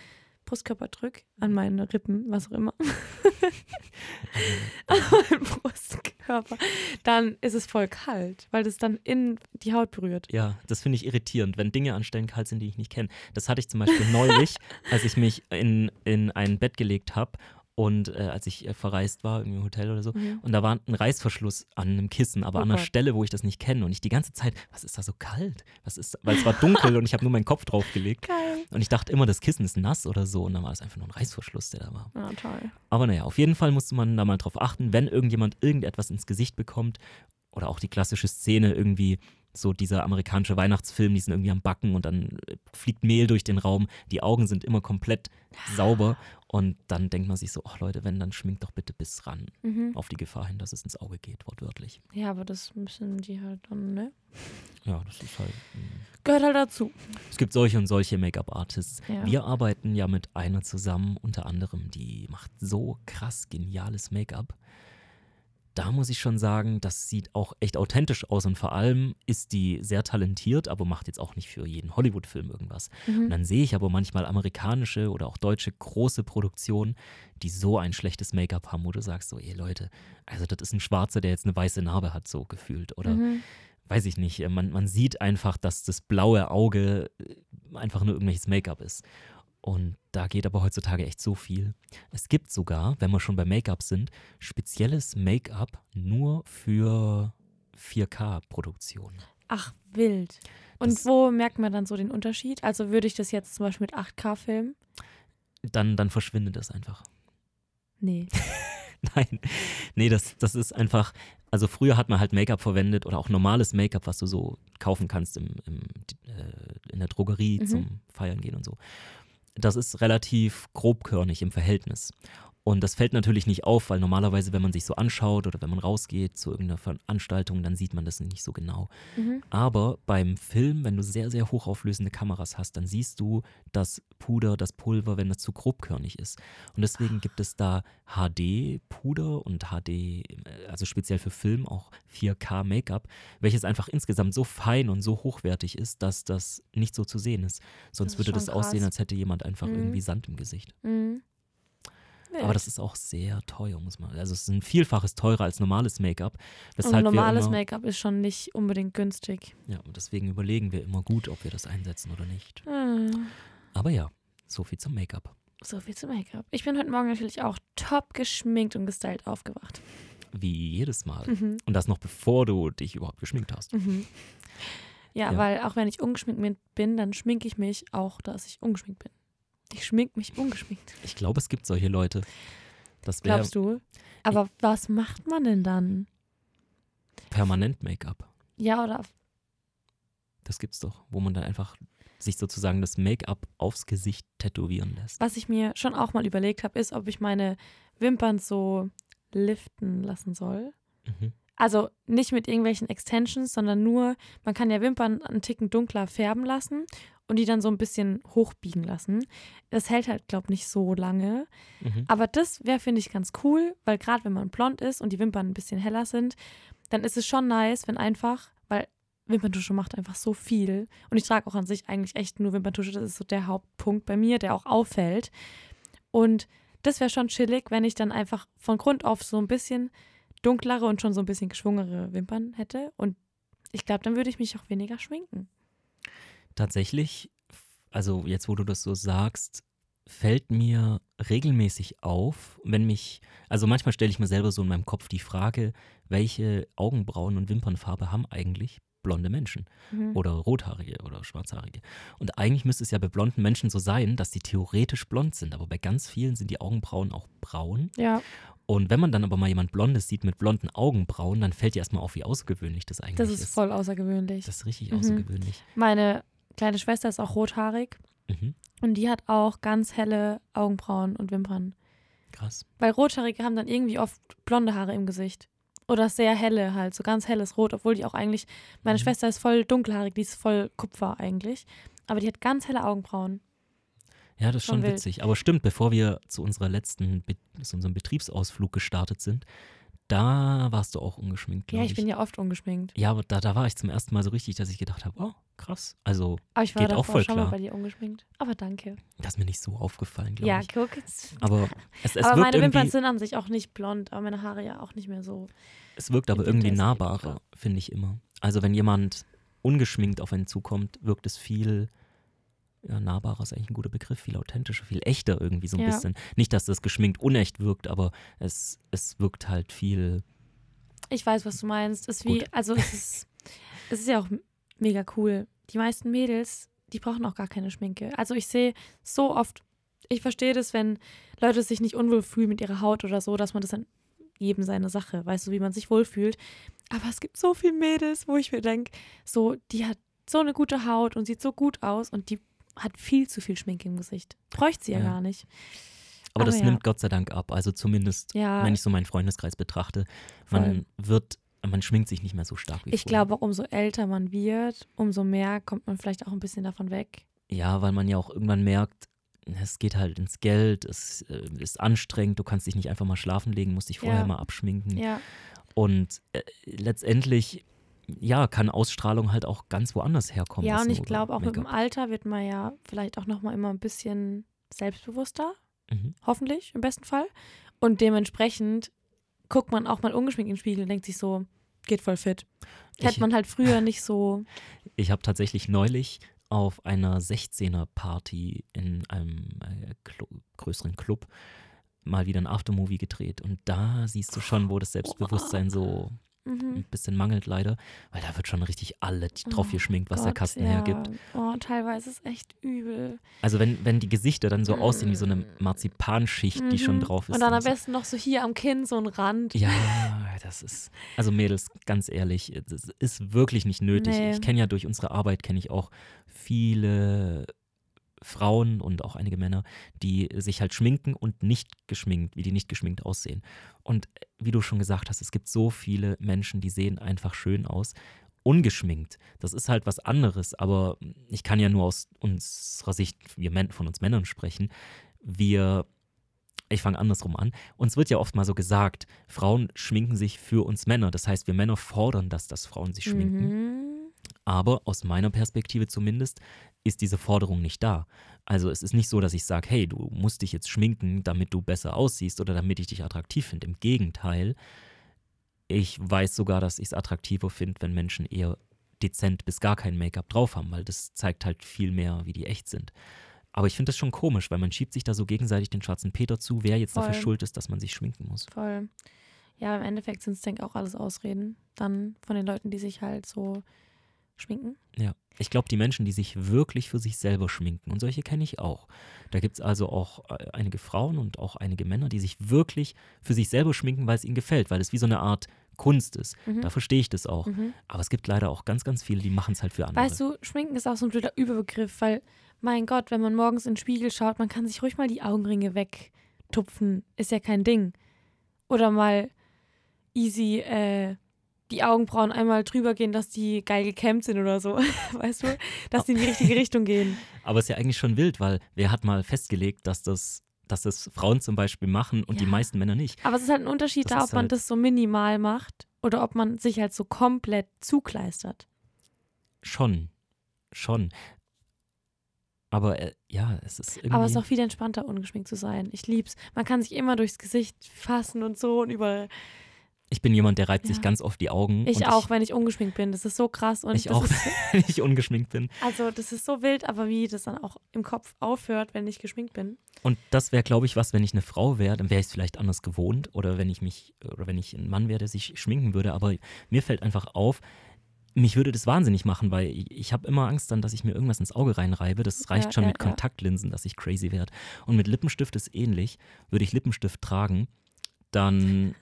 Brustkörper drück, an meine Rippen, was auch immer, an meinen Brustkörper, dann ist es voll kalt, weil das dann in die Haut berührt. Ja, das finde ich irritierend, wenn Dinge an Stellen kalt sind, die ich nicht kenne. Das hatte ich zum Beispiel neulich, als ich mich in, in ein Bett gelegt habe und äh, als ich äh, verreist war, irgendwie im Hotel oder so. Mhm. Und da war ein Reißverschluss an einem Kissen, aber Oh an einer Gott. Stelle, wo ich das nicht kenne. Und ich die ganze Zeit, was ist da so kalt? Was ist, weil es war dunkel und ich habe nur meinen Kopf draufgelegt. Geil. Und ich dachte immer, das Kissen ist nass oder so. Und dann war es einfach nur ein Reißverschluss, der da war. Ja, toll. Aber naja, auf jeden Fall musste man da mal drauf achten, wenn irgendjemand irgendetwas ins Gesicht bekommt oder auch die klassische Szene irgendwie, so dieser amerikanische Weihnachtsfilm, die sind irgendwie am Backen und dann äh, fliegt Mehl durch den Raum, die Augen sind immer komplett sauber und dann denkt man sich so, ach Leute, wenn, dann schminkt doch bitte bis ran Mhm. auf die Gefahr hin, dass es ins Auge geht, wortwörtlich. Ja, aber das müssen die halt dann, ne? Ja, das ist halt. mm. Gehört halt dazu. Es gibt solche und solche Make-up-Artists. Ja. Wir arbeiten ja mit einer zusammen, unter anderem, die macht so krass geniales Make-up. Da muss ich schon sagen, das sieht auch echt authentisch aus und vor allem ist die sehr talentiert, aber macht jetzt auch nicht für jeden Hollywood-Film irgendwas. Und Mhm. dann sehe ich aber manchmal amerikanische oder auch deutsche große Produktionen, die so ein schlechtes Make-up haben, wo du sagst so, ey Leute, also das ist ein Schwarzer, der jetzt eine weiße Narbe hat, so gefühlt. Oder Mhm. weiß ich nicht, man, man sieht einfach, dass das blaue Auge äh, einfach nur irgendwelches Make-up ist. Und da geht aber heutzutage echt so viel. Es gibt sogar, wenn wir schon bei Make-up sind, spezielles Make-up nur für 4K-Produktionen. Ach, wild. Und Das- wo merkt man dann so den Unterschied? Also würde ich das jetzt zum Beispiel mit 8K filmen? Dann, dann verschwindet das einfach. Nee. Nein, nee, das, das ist einfach, also früher hat man halt Make-up verwendet oder auch normales Make-up, was du so kaufen kannst im, im, äh, in der Drogerie Mhm. zum Feiern gehen und so. Das ist relativ grobkörnig im Verhältnis. Und das fällt natürlich nicht auf, weil normalerweise, wenn man sich so anschaut oder wenn man rausgeht zu irgendeiner Veranstaltung, dann sieht man das nicht so genau. Mhm. Aber beim Film, wenn du sehr, sehr hochauflösende Kameras hast, dann siehst du das Puder, das Pulver, wenn das zu grobkörnig ist. Und deswegen gibt es da HD-Puder und HD, also speziell für Film auch 4K-Make-up, welches einfach insgesamt so fein und so hochwertig ist, dass das nicht so zu sehen ist. Sonst ist würde das aussehen, krass. als hätte jemand einfach Mhm. irgendwie Sand im Gesicht. Mhm. Aber das ist auch sehr teuer, muss man. Also es ist ein Vielfaches teurer als normales Make-up. Und normales Make-up ist schon nicht unbedingt günstig. Ja, und deswegen überlegen wir immer gut, ob wir das einsetzen oder nicht. Ah, Aber ja, so viel zum Make-up. So viel zum Make-up. Ich bin heute Morgen natürlich auch top geschminkt und gestylt aufgewacht. Wie jedes Mal. Mhm. Und das noch bevor du dich überhaupt geschminkt hast. Mhm. Ja, Ja. weil auch wenn ich ungeschminkt min- bin, dann schminke ich mich auch, dass ich ungeschminkt bin. Ich schmink mich ungeschminkt. Ich glaube, es gibt solche Leute. Das wäre Glaubst du? Aber was macht man denn dann? permanent Make-up. Ja, oder Das gibt's doch, wo man dann einfach sich sozusagen das Make-up aufs Gesicht tätowieren lässt. Was ich mir schon auch mal überlegt habe, ist, ob ich meine Wimpern so liften lassen soll. Mhm. Also nicht mit irgendwelchen Extensions, sondern nur, man kann ja Wimpern einen Ticken dunkler färben lassen und die dann so ein bisschen hochbiegen lassen. Das hält halt, glaube ich, nicht so lange. Mhm. Aber das wäre, finde ich, ganz cool, weil gerade wenn man blond ist und die Wimpern ein bisschen heller sind, dann ist es schon nice, wenn einfach, weil Wimperntusche macht einfach so viel. Und ich trage auch an sich eigentlich echt nur Wimperntusche. Das ist so der Hauptpunkt bei mir, der auch auffällt. Und das wäre schon chillig, wenn ich dann einfach von Grund auf so ein bisschen dunklere und schon so ein bisschen geschwungere Wimpern hätte. Und ich glaube, dann würde ich mich auch weniger schminken. Tatsächlich, also jetzt wo du das so sagst, fällt mir regelmäßig auf, wenn mich, also manchmal stelle ich mir selber so in meinem Kopf die Frage, welche Augenbrauen und Wimpernfarbe haben eigentlich blonde Menschen Mhm. oder rothaarige oder schwarzhaarige. Und eigentlich müsste es ja bei blonden Menschen so sein, dass sie theoretisch blond sind, aber bei ganz vielen sind die Augenbrauen auch braun. Ja, Und wenn man dann aber mal jemand Blondes sieht mit blonden Augenbrauen, dann fällt dir erstmal auf, wie außergewöhnlich das eigentlich das ist. ist voll außergewöhnlich. Das ist richtig Mhm. außergewöhnlich. Meine kleine Schwester ist auch rothaarig Mhm. und die hat auch ganz helle Augenbrauen und Wimpern. Krass. Weil Rothaarige haben dann irgendwie oft blonde Haare im Gesicht. Oder sehr helle halt, so ganz helles Rot, obwohl die auch eigentlich, meine Mhm. Schwester ist voll dunkelhaarig, die ist voll Kupfer eigentlich. Aber die hat ganz helle Augenbrauen. Ja, das ist Schon schon witzig. Aber stimmt, bevor wir zu unserer letzten, zu unserem Betriebsausflug gestartet sind, da warst du auch ungeschminkt, Ja, glaube ich ich. bin ja oft ungeschminkt. Ja, aber da, da war ich zum ersten Mal so richtig, dass ich gedacht habe, oh, krass. Also, Aber ich war Geht auch davor voll schon mal klar. bei dir ungeschminkt. Aber danke. das ist mir nicht so aufgefallen, glaube Ja, ich. guck. jetzt- Aber es, es aber meine Wimpern sind an sich auch nicht blond, aber meine Haare ja auch nicht mehr so. es wirkt aber irgendwie nahbarer, finde ich immer. Also, wenn jemand ungeschminkt auf einen zukommt, wirkt es viel ja, nahbarer ist eigentlich ein guter Begriff, viel authentischer, viel echter irgendwie so ein Ja. bisschen. Nicht, dass das geschminkt unecht wirkt, aber es, es wirkt halt viel Ich weiß, was du meinst. Ist wie, Gut. also es ist, es ist ja auch mega cool. Die meisten Mädels, die brauchen auch gar keine Schminke. Also ich sehe so oft, ich verstehe das, wenn Leute sich nicht unwohl fühlen mit ihrer Haut oder so, dass man das dann jedem seine Sache, weißt du, wie man sich wohlfühlt. Aber es gibt so viele Mädels, wo ich mir denke, so, die hat so eine gute Haut und sieht so gut aus und die hat viel zu viel Schminke im Gesicht. Bräuchte sie ja, Ja. gar nicht. Aber, Aber das ja. nimmt Gott sei Dank ab. Also zumindest, Ja, wenn ich so meinen Freundeskreis betrachte, voll. man wird, man schminkt sich nicht mehr so stark wie Ich früher. glaube, umso älter man wird, umso mehr kommt man vielleicht auch ein bisschen davon weg. Ja, weil man ja auch irgendwann merkt, es geht halt ins Geld, es äh, ist anstrengend, du kannst dich nicht einfach mal schlafen legen, musst dich vorher mal abschminken. Ja, Und äh, letztendlich, ja, kann Ausstrahlung halt auch ganz woanders herkommen. ja und ich glaube, auch mit dem. Alter wird man ja vielleicht auch nochmal immer ein bisschen selbstbewusster, Mhm. hoffentlich im besten Fall. Und dementsprechend guckt man auch mal ungeschminkt in den Spiegel und denkt sich so, geht voll fit. Hätte man halt früher nicht so. Ich habe tatsächlich neulich auf einer 16er-Party in einem äh, Clu größeren Club mal wieder ein Aftermovie gedreht. Und da siehst du schon, wo das Selbstbewusstsein so Mhm. ein bisschen mangelt leider, weil da wird schon richtig alle drauf Oh geschminkt, was der Gott, Kasten ja. hergibt. Oh, teilweise ist echt übel. Also wenn, wenn die Gesichter dann so aussehen wie so eine Marzipanschicht, die schon Mhm. drauf ist. Und dann am so. besten noch so hier am Kinn so ein Rand. Ja, das ist, also Mädels, ganz ehrlich, das ist wirklich nicht nötig. Nee. Ich kenne ja durch unsere Arbeit, kenne ich auch viele Frauen und auch einige Männer, die sich halt schminken und nicht geschminkt, wie die nicht geschminkt aussehen. Und äh, wie du schon gesagt hast, es gibt so viele Menschen, die sehen einfach schön aus. Ungeschminkt, das ist halt was anderes, aber ich kann ja nur aus unserer Sicht, wir von uns Männern sprechen. Wir, ich fange andersrum an, uns wird ja oft mal so gesagt, Frauen schminken sich für uns Männer. Das heißt, wir Männer fordern das, dass Frauen sich schminken. Mhm. Aber aus meiner Perspektive zumindest ist diese Forderung nicht da. Also es ist nicht so, dass ich sage, hey, du musst dich jetzt schminken, damit du besser aussiehst oder damit ich dich attraktiv finde. Im Gegenteil, ich weiß sogar, dass ich es attraktiver finde, wenn Menschen eher dezent bis gar kein Make-up drauf haben, weil das zeigt halt viel mehr, wie die echt sind. Aber ich finde das schon komisch, weil man schiebt sich da so gegenseitig den schwarzen Peter zu, wer jetzt dafür Voll. schuld ist, dass man sich schminken muss. Voll. Ja, im Endeffekt sind es, denke ich, auch alles Ausreden. Dann von den Leuten, die sich halt so schminken. Ja, ich glaube, die Menschen, die sich wirklich für sich selber schminken, und solche kenne ich auch. Da gibt es also auch äh, einige Frauen und auch einige Männer, die sich wirklich für sich selber schminken, weil es ihnen gefällt, weil es wie so eine Art Kunst ist, Mhm. da verstehe ich das auch. Mhm. Aber es gibt leider auch ganz, ganz viele, die machen es halt für andere. Weißt du, Schminken ist auch so ein blöder Überbegriff, weil, mein Gott, wenn man morgens in den Spiegel schaut, man kann sich ruhig mal die Augenringe wegtupfen. Ist ja kein Ding. Oder mal easy äh, die Augenbrauen einmal drüber gehen, dass die geil gekämmt sind oder so. Weißt du? Dass die in die richtige Richtung gehen. Aber es ist ja eigentlich schon wild, weil wer hat mal festgelegt, dass das, dass das Frauen zum Beispiel machen und die Ja. meisten Männer nicht? Aber es ist halt ein Unterschied Das da, ob man halt- das so minimal macht oder ob man sich halt so komplett zukleistert. Schon. Schon. Aber äh, ja, es ist irgendwie. Aber es ist auch viel entspannter, ungeschminkt zu sein. Ich lieb's. Man kann sich immer durchs Gesicht fassen und so und über. Ich bin jemand, der reibt sich Ja. ganz oft die Augen. Ich auch, wenn ich ungeschminkt bin. Das ist so krass. Und Ich, ich auch, Ist, wenn ich ungeschminkt bin. also, das ist so wild, aber wie das dann auch im Kopf aufhört, wenn ich geschminkt bin. Und das wäre, glaube ich, was, wenn ich eine Frau wäre, dann wäre ich es vielleicht anders gewohnt. Oder wenn ich mich, oder wenn ich ein Mann wäre, der sich schminken würde. Aber mir fällt einfach auf, mich würde das wahnsinnig machen, weil ich, ich habe immer Angst dann, dass ich mir irgendwas ins Auge reinreibe. Das reicht Ja, schon ja, mit. Kontaktlinsen, dass ich crazy werde. Und mit Lippenstift ist ähnlich. Würde ich Lippenstift tragen, dann.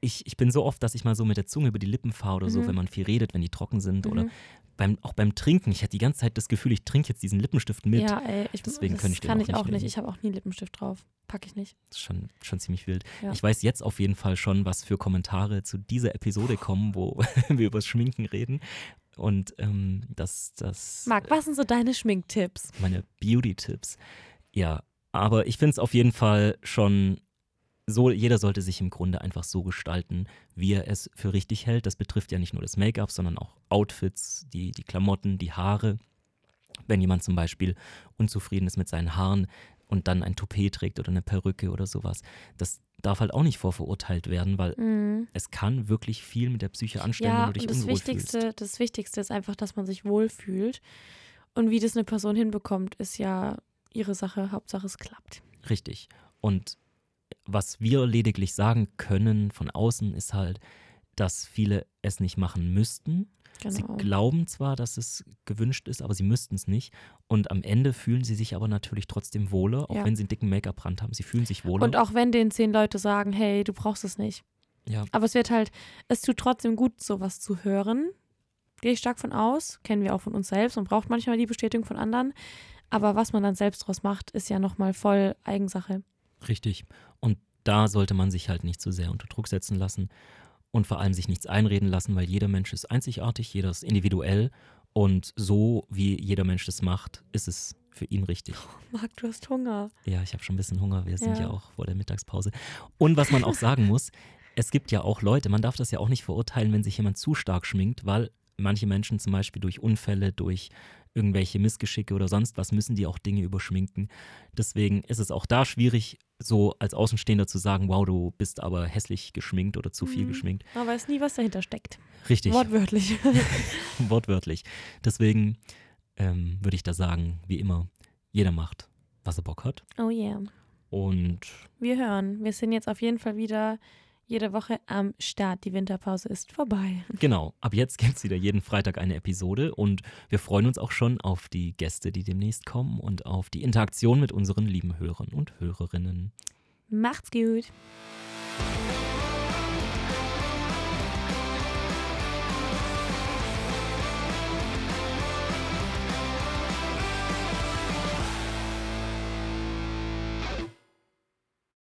Ich, ich bin so oft, dass ich mal so mit der Zunge über die Lippen fahre oder so, Mhm. wenn man viel redet, wenn die trocken sind. Oder Mhm. beim, auch beim Trinken. Ich hatte die ganze Zeit das Gefühl, ich trinke jetzt diesen Lippenstift mit. Ja, ey, ich, Deswegen das ich kann auch ich nicht auch nicht. nehmen. Ich habe auch nie Lippenstift drauf. Pack ich nicht. Das ist schon, schon ziemlich wild. Ja. Ich weiß jetzt auf jeden Fall schon, was für Kommentare zu dieser Episode kommen, wo wir über das Schminken reden. Und ähm, das, das Marc, was sind so deine Schminktipps? meine Beauty-Tipps. Ja, aber ich finde es auf jeden Fall schon so, jeder sollte sich im Grunde einfach so gestalten, wie er es für richtig hält. Das betrifft ja nicht nur das Make-up, sondern auch Outfits, die, die Klamotten, die Haare. Wenn jemand zum Beispiel unzufrieden ist mit seinen Haaren und dann ein Toupet trägt oder eine Perücke oder sowas, das darf halt auch nicht vorverurteilt werden, weil Mhm. es kann wirklich viel mit der Psyche anstellen, Ja, wenn du und dich das unwohl Wichtigste, fühlst. das Wichtigste ist einfach, dass man sich wohlfühlt. Und wie das eine Person hinbekommt, ist ja ihre Sache. Hauptsache es klappt. Richtig. Und was wir lediglich sagen können von außen ist halt, dass viele es nicht machen müssten. Sie Genau. glauben zwar, dass es gewünscht ist, aber sie müssten es nicht. Und am Ende fühlen sie sich aber natürlich trotzdem wohler, auch Ja. wenn sie einen dicken Make-up-Rand haben. Sie fühlen sich wohler. Und auch wenn den zehn Leute sagen, hey, du brauchst es nicht. ja, Aber es wird halt, es tut trotzdem gut, sowas zu hören. Gehe ich stark von aus. Kennen wir auch von uns selbst. Man braucht manchmal die Bestätigung von anderen. Aber was man dann selbst draus macht, ist ja nochmal voll Eigensache. Richtig. Und da sollte man sich halt nicht zu sehr unter Druck setzen lassen und vor allem sich nichts einreden lassen, weil jeder Mensch ist einzigartig, jeder ist individuell. Und so wie jeder Mensch das macht, ist es für ihn richtig. Marc, du hast Hunger. Ja, ich habe schon ein bisschen Hunger. Wir sind ja. Ja. auch vor der Mittagspause. Und was man auch sagen muss, es gibt ja auch Leute, man darf das ja auch nicht verurteilen, wenn sich jemand zu stark schminkt, weil manche Menschen zum Beispiel durch Unfälle, durch irgendwelche Missgeschicke oder sonst was, müssen die auch Dinge überschminken. Deswegen ist es auch da schwierig, so als Außenstehender zu sagen, wow, du bist aber hässlich geschminkt oder zu viel Mhm. geschminkt. Man weiß nie, was dahinter steckt. Richtig, Wortwörtlich. wortwörtlich. Deswegen ähm, würde ich da sagen, wie immer, jeder macht, was er Bock hat. oh yeah. Und Wir hören. Wir sind jetzt auf jeden Fall wieder jede Woche am Start. Die Winterpause ist vorbei. Genau, ab jetzt gibt es wieder jeden Freitag eine Episode und wir freuen uns auch schon auf die Gäste, die demnächst kommen und auf die Interaktion mit unseren lieben Hörern und Hörerinnen. Macht's gut.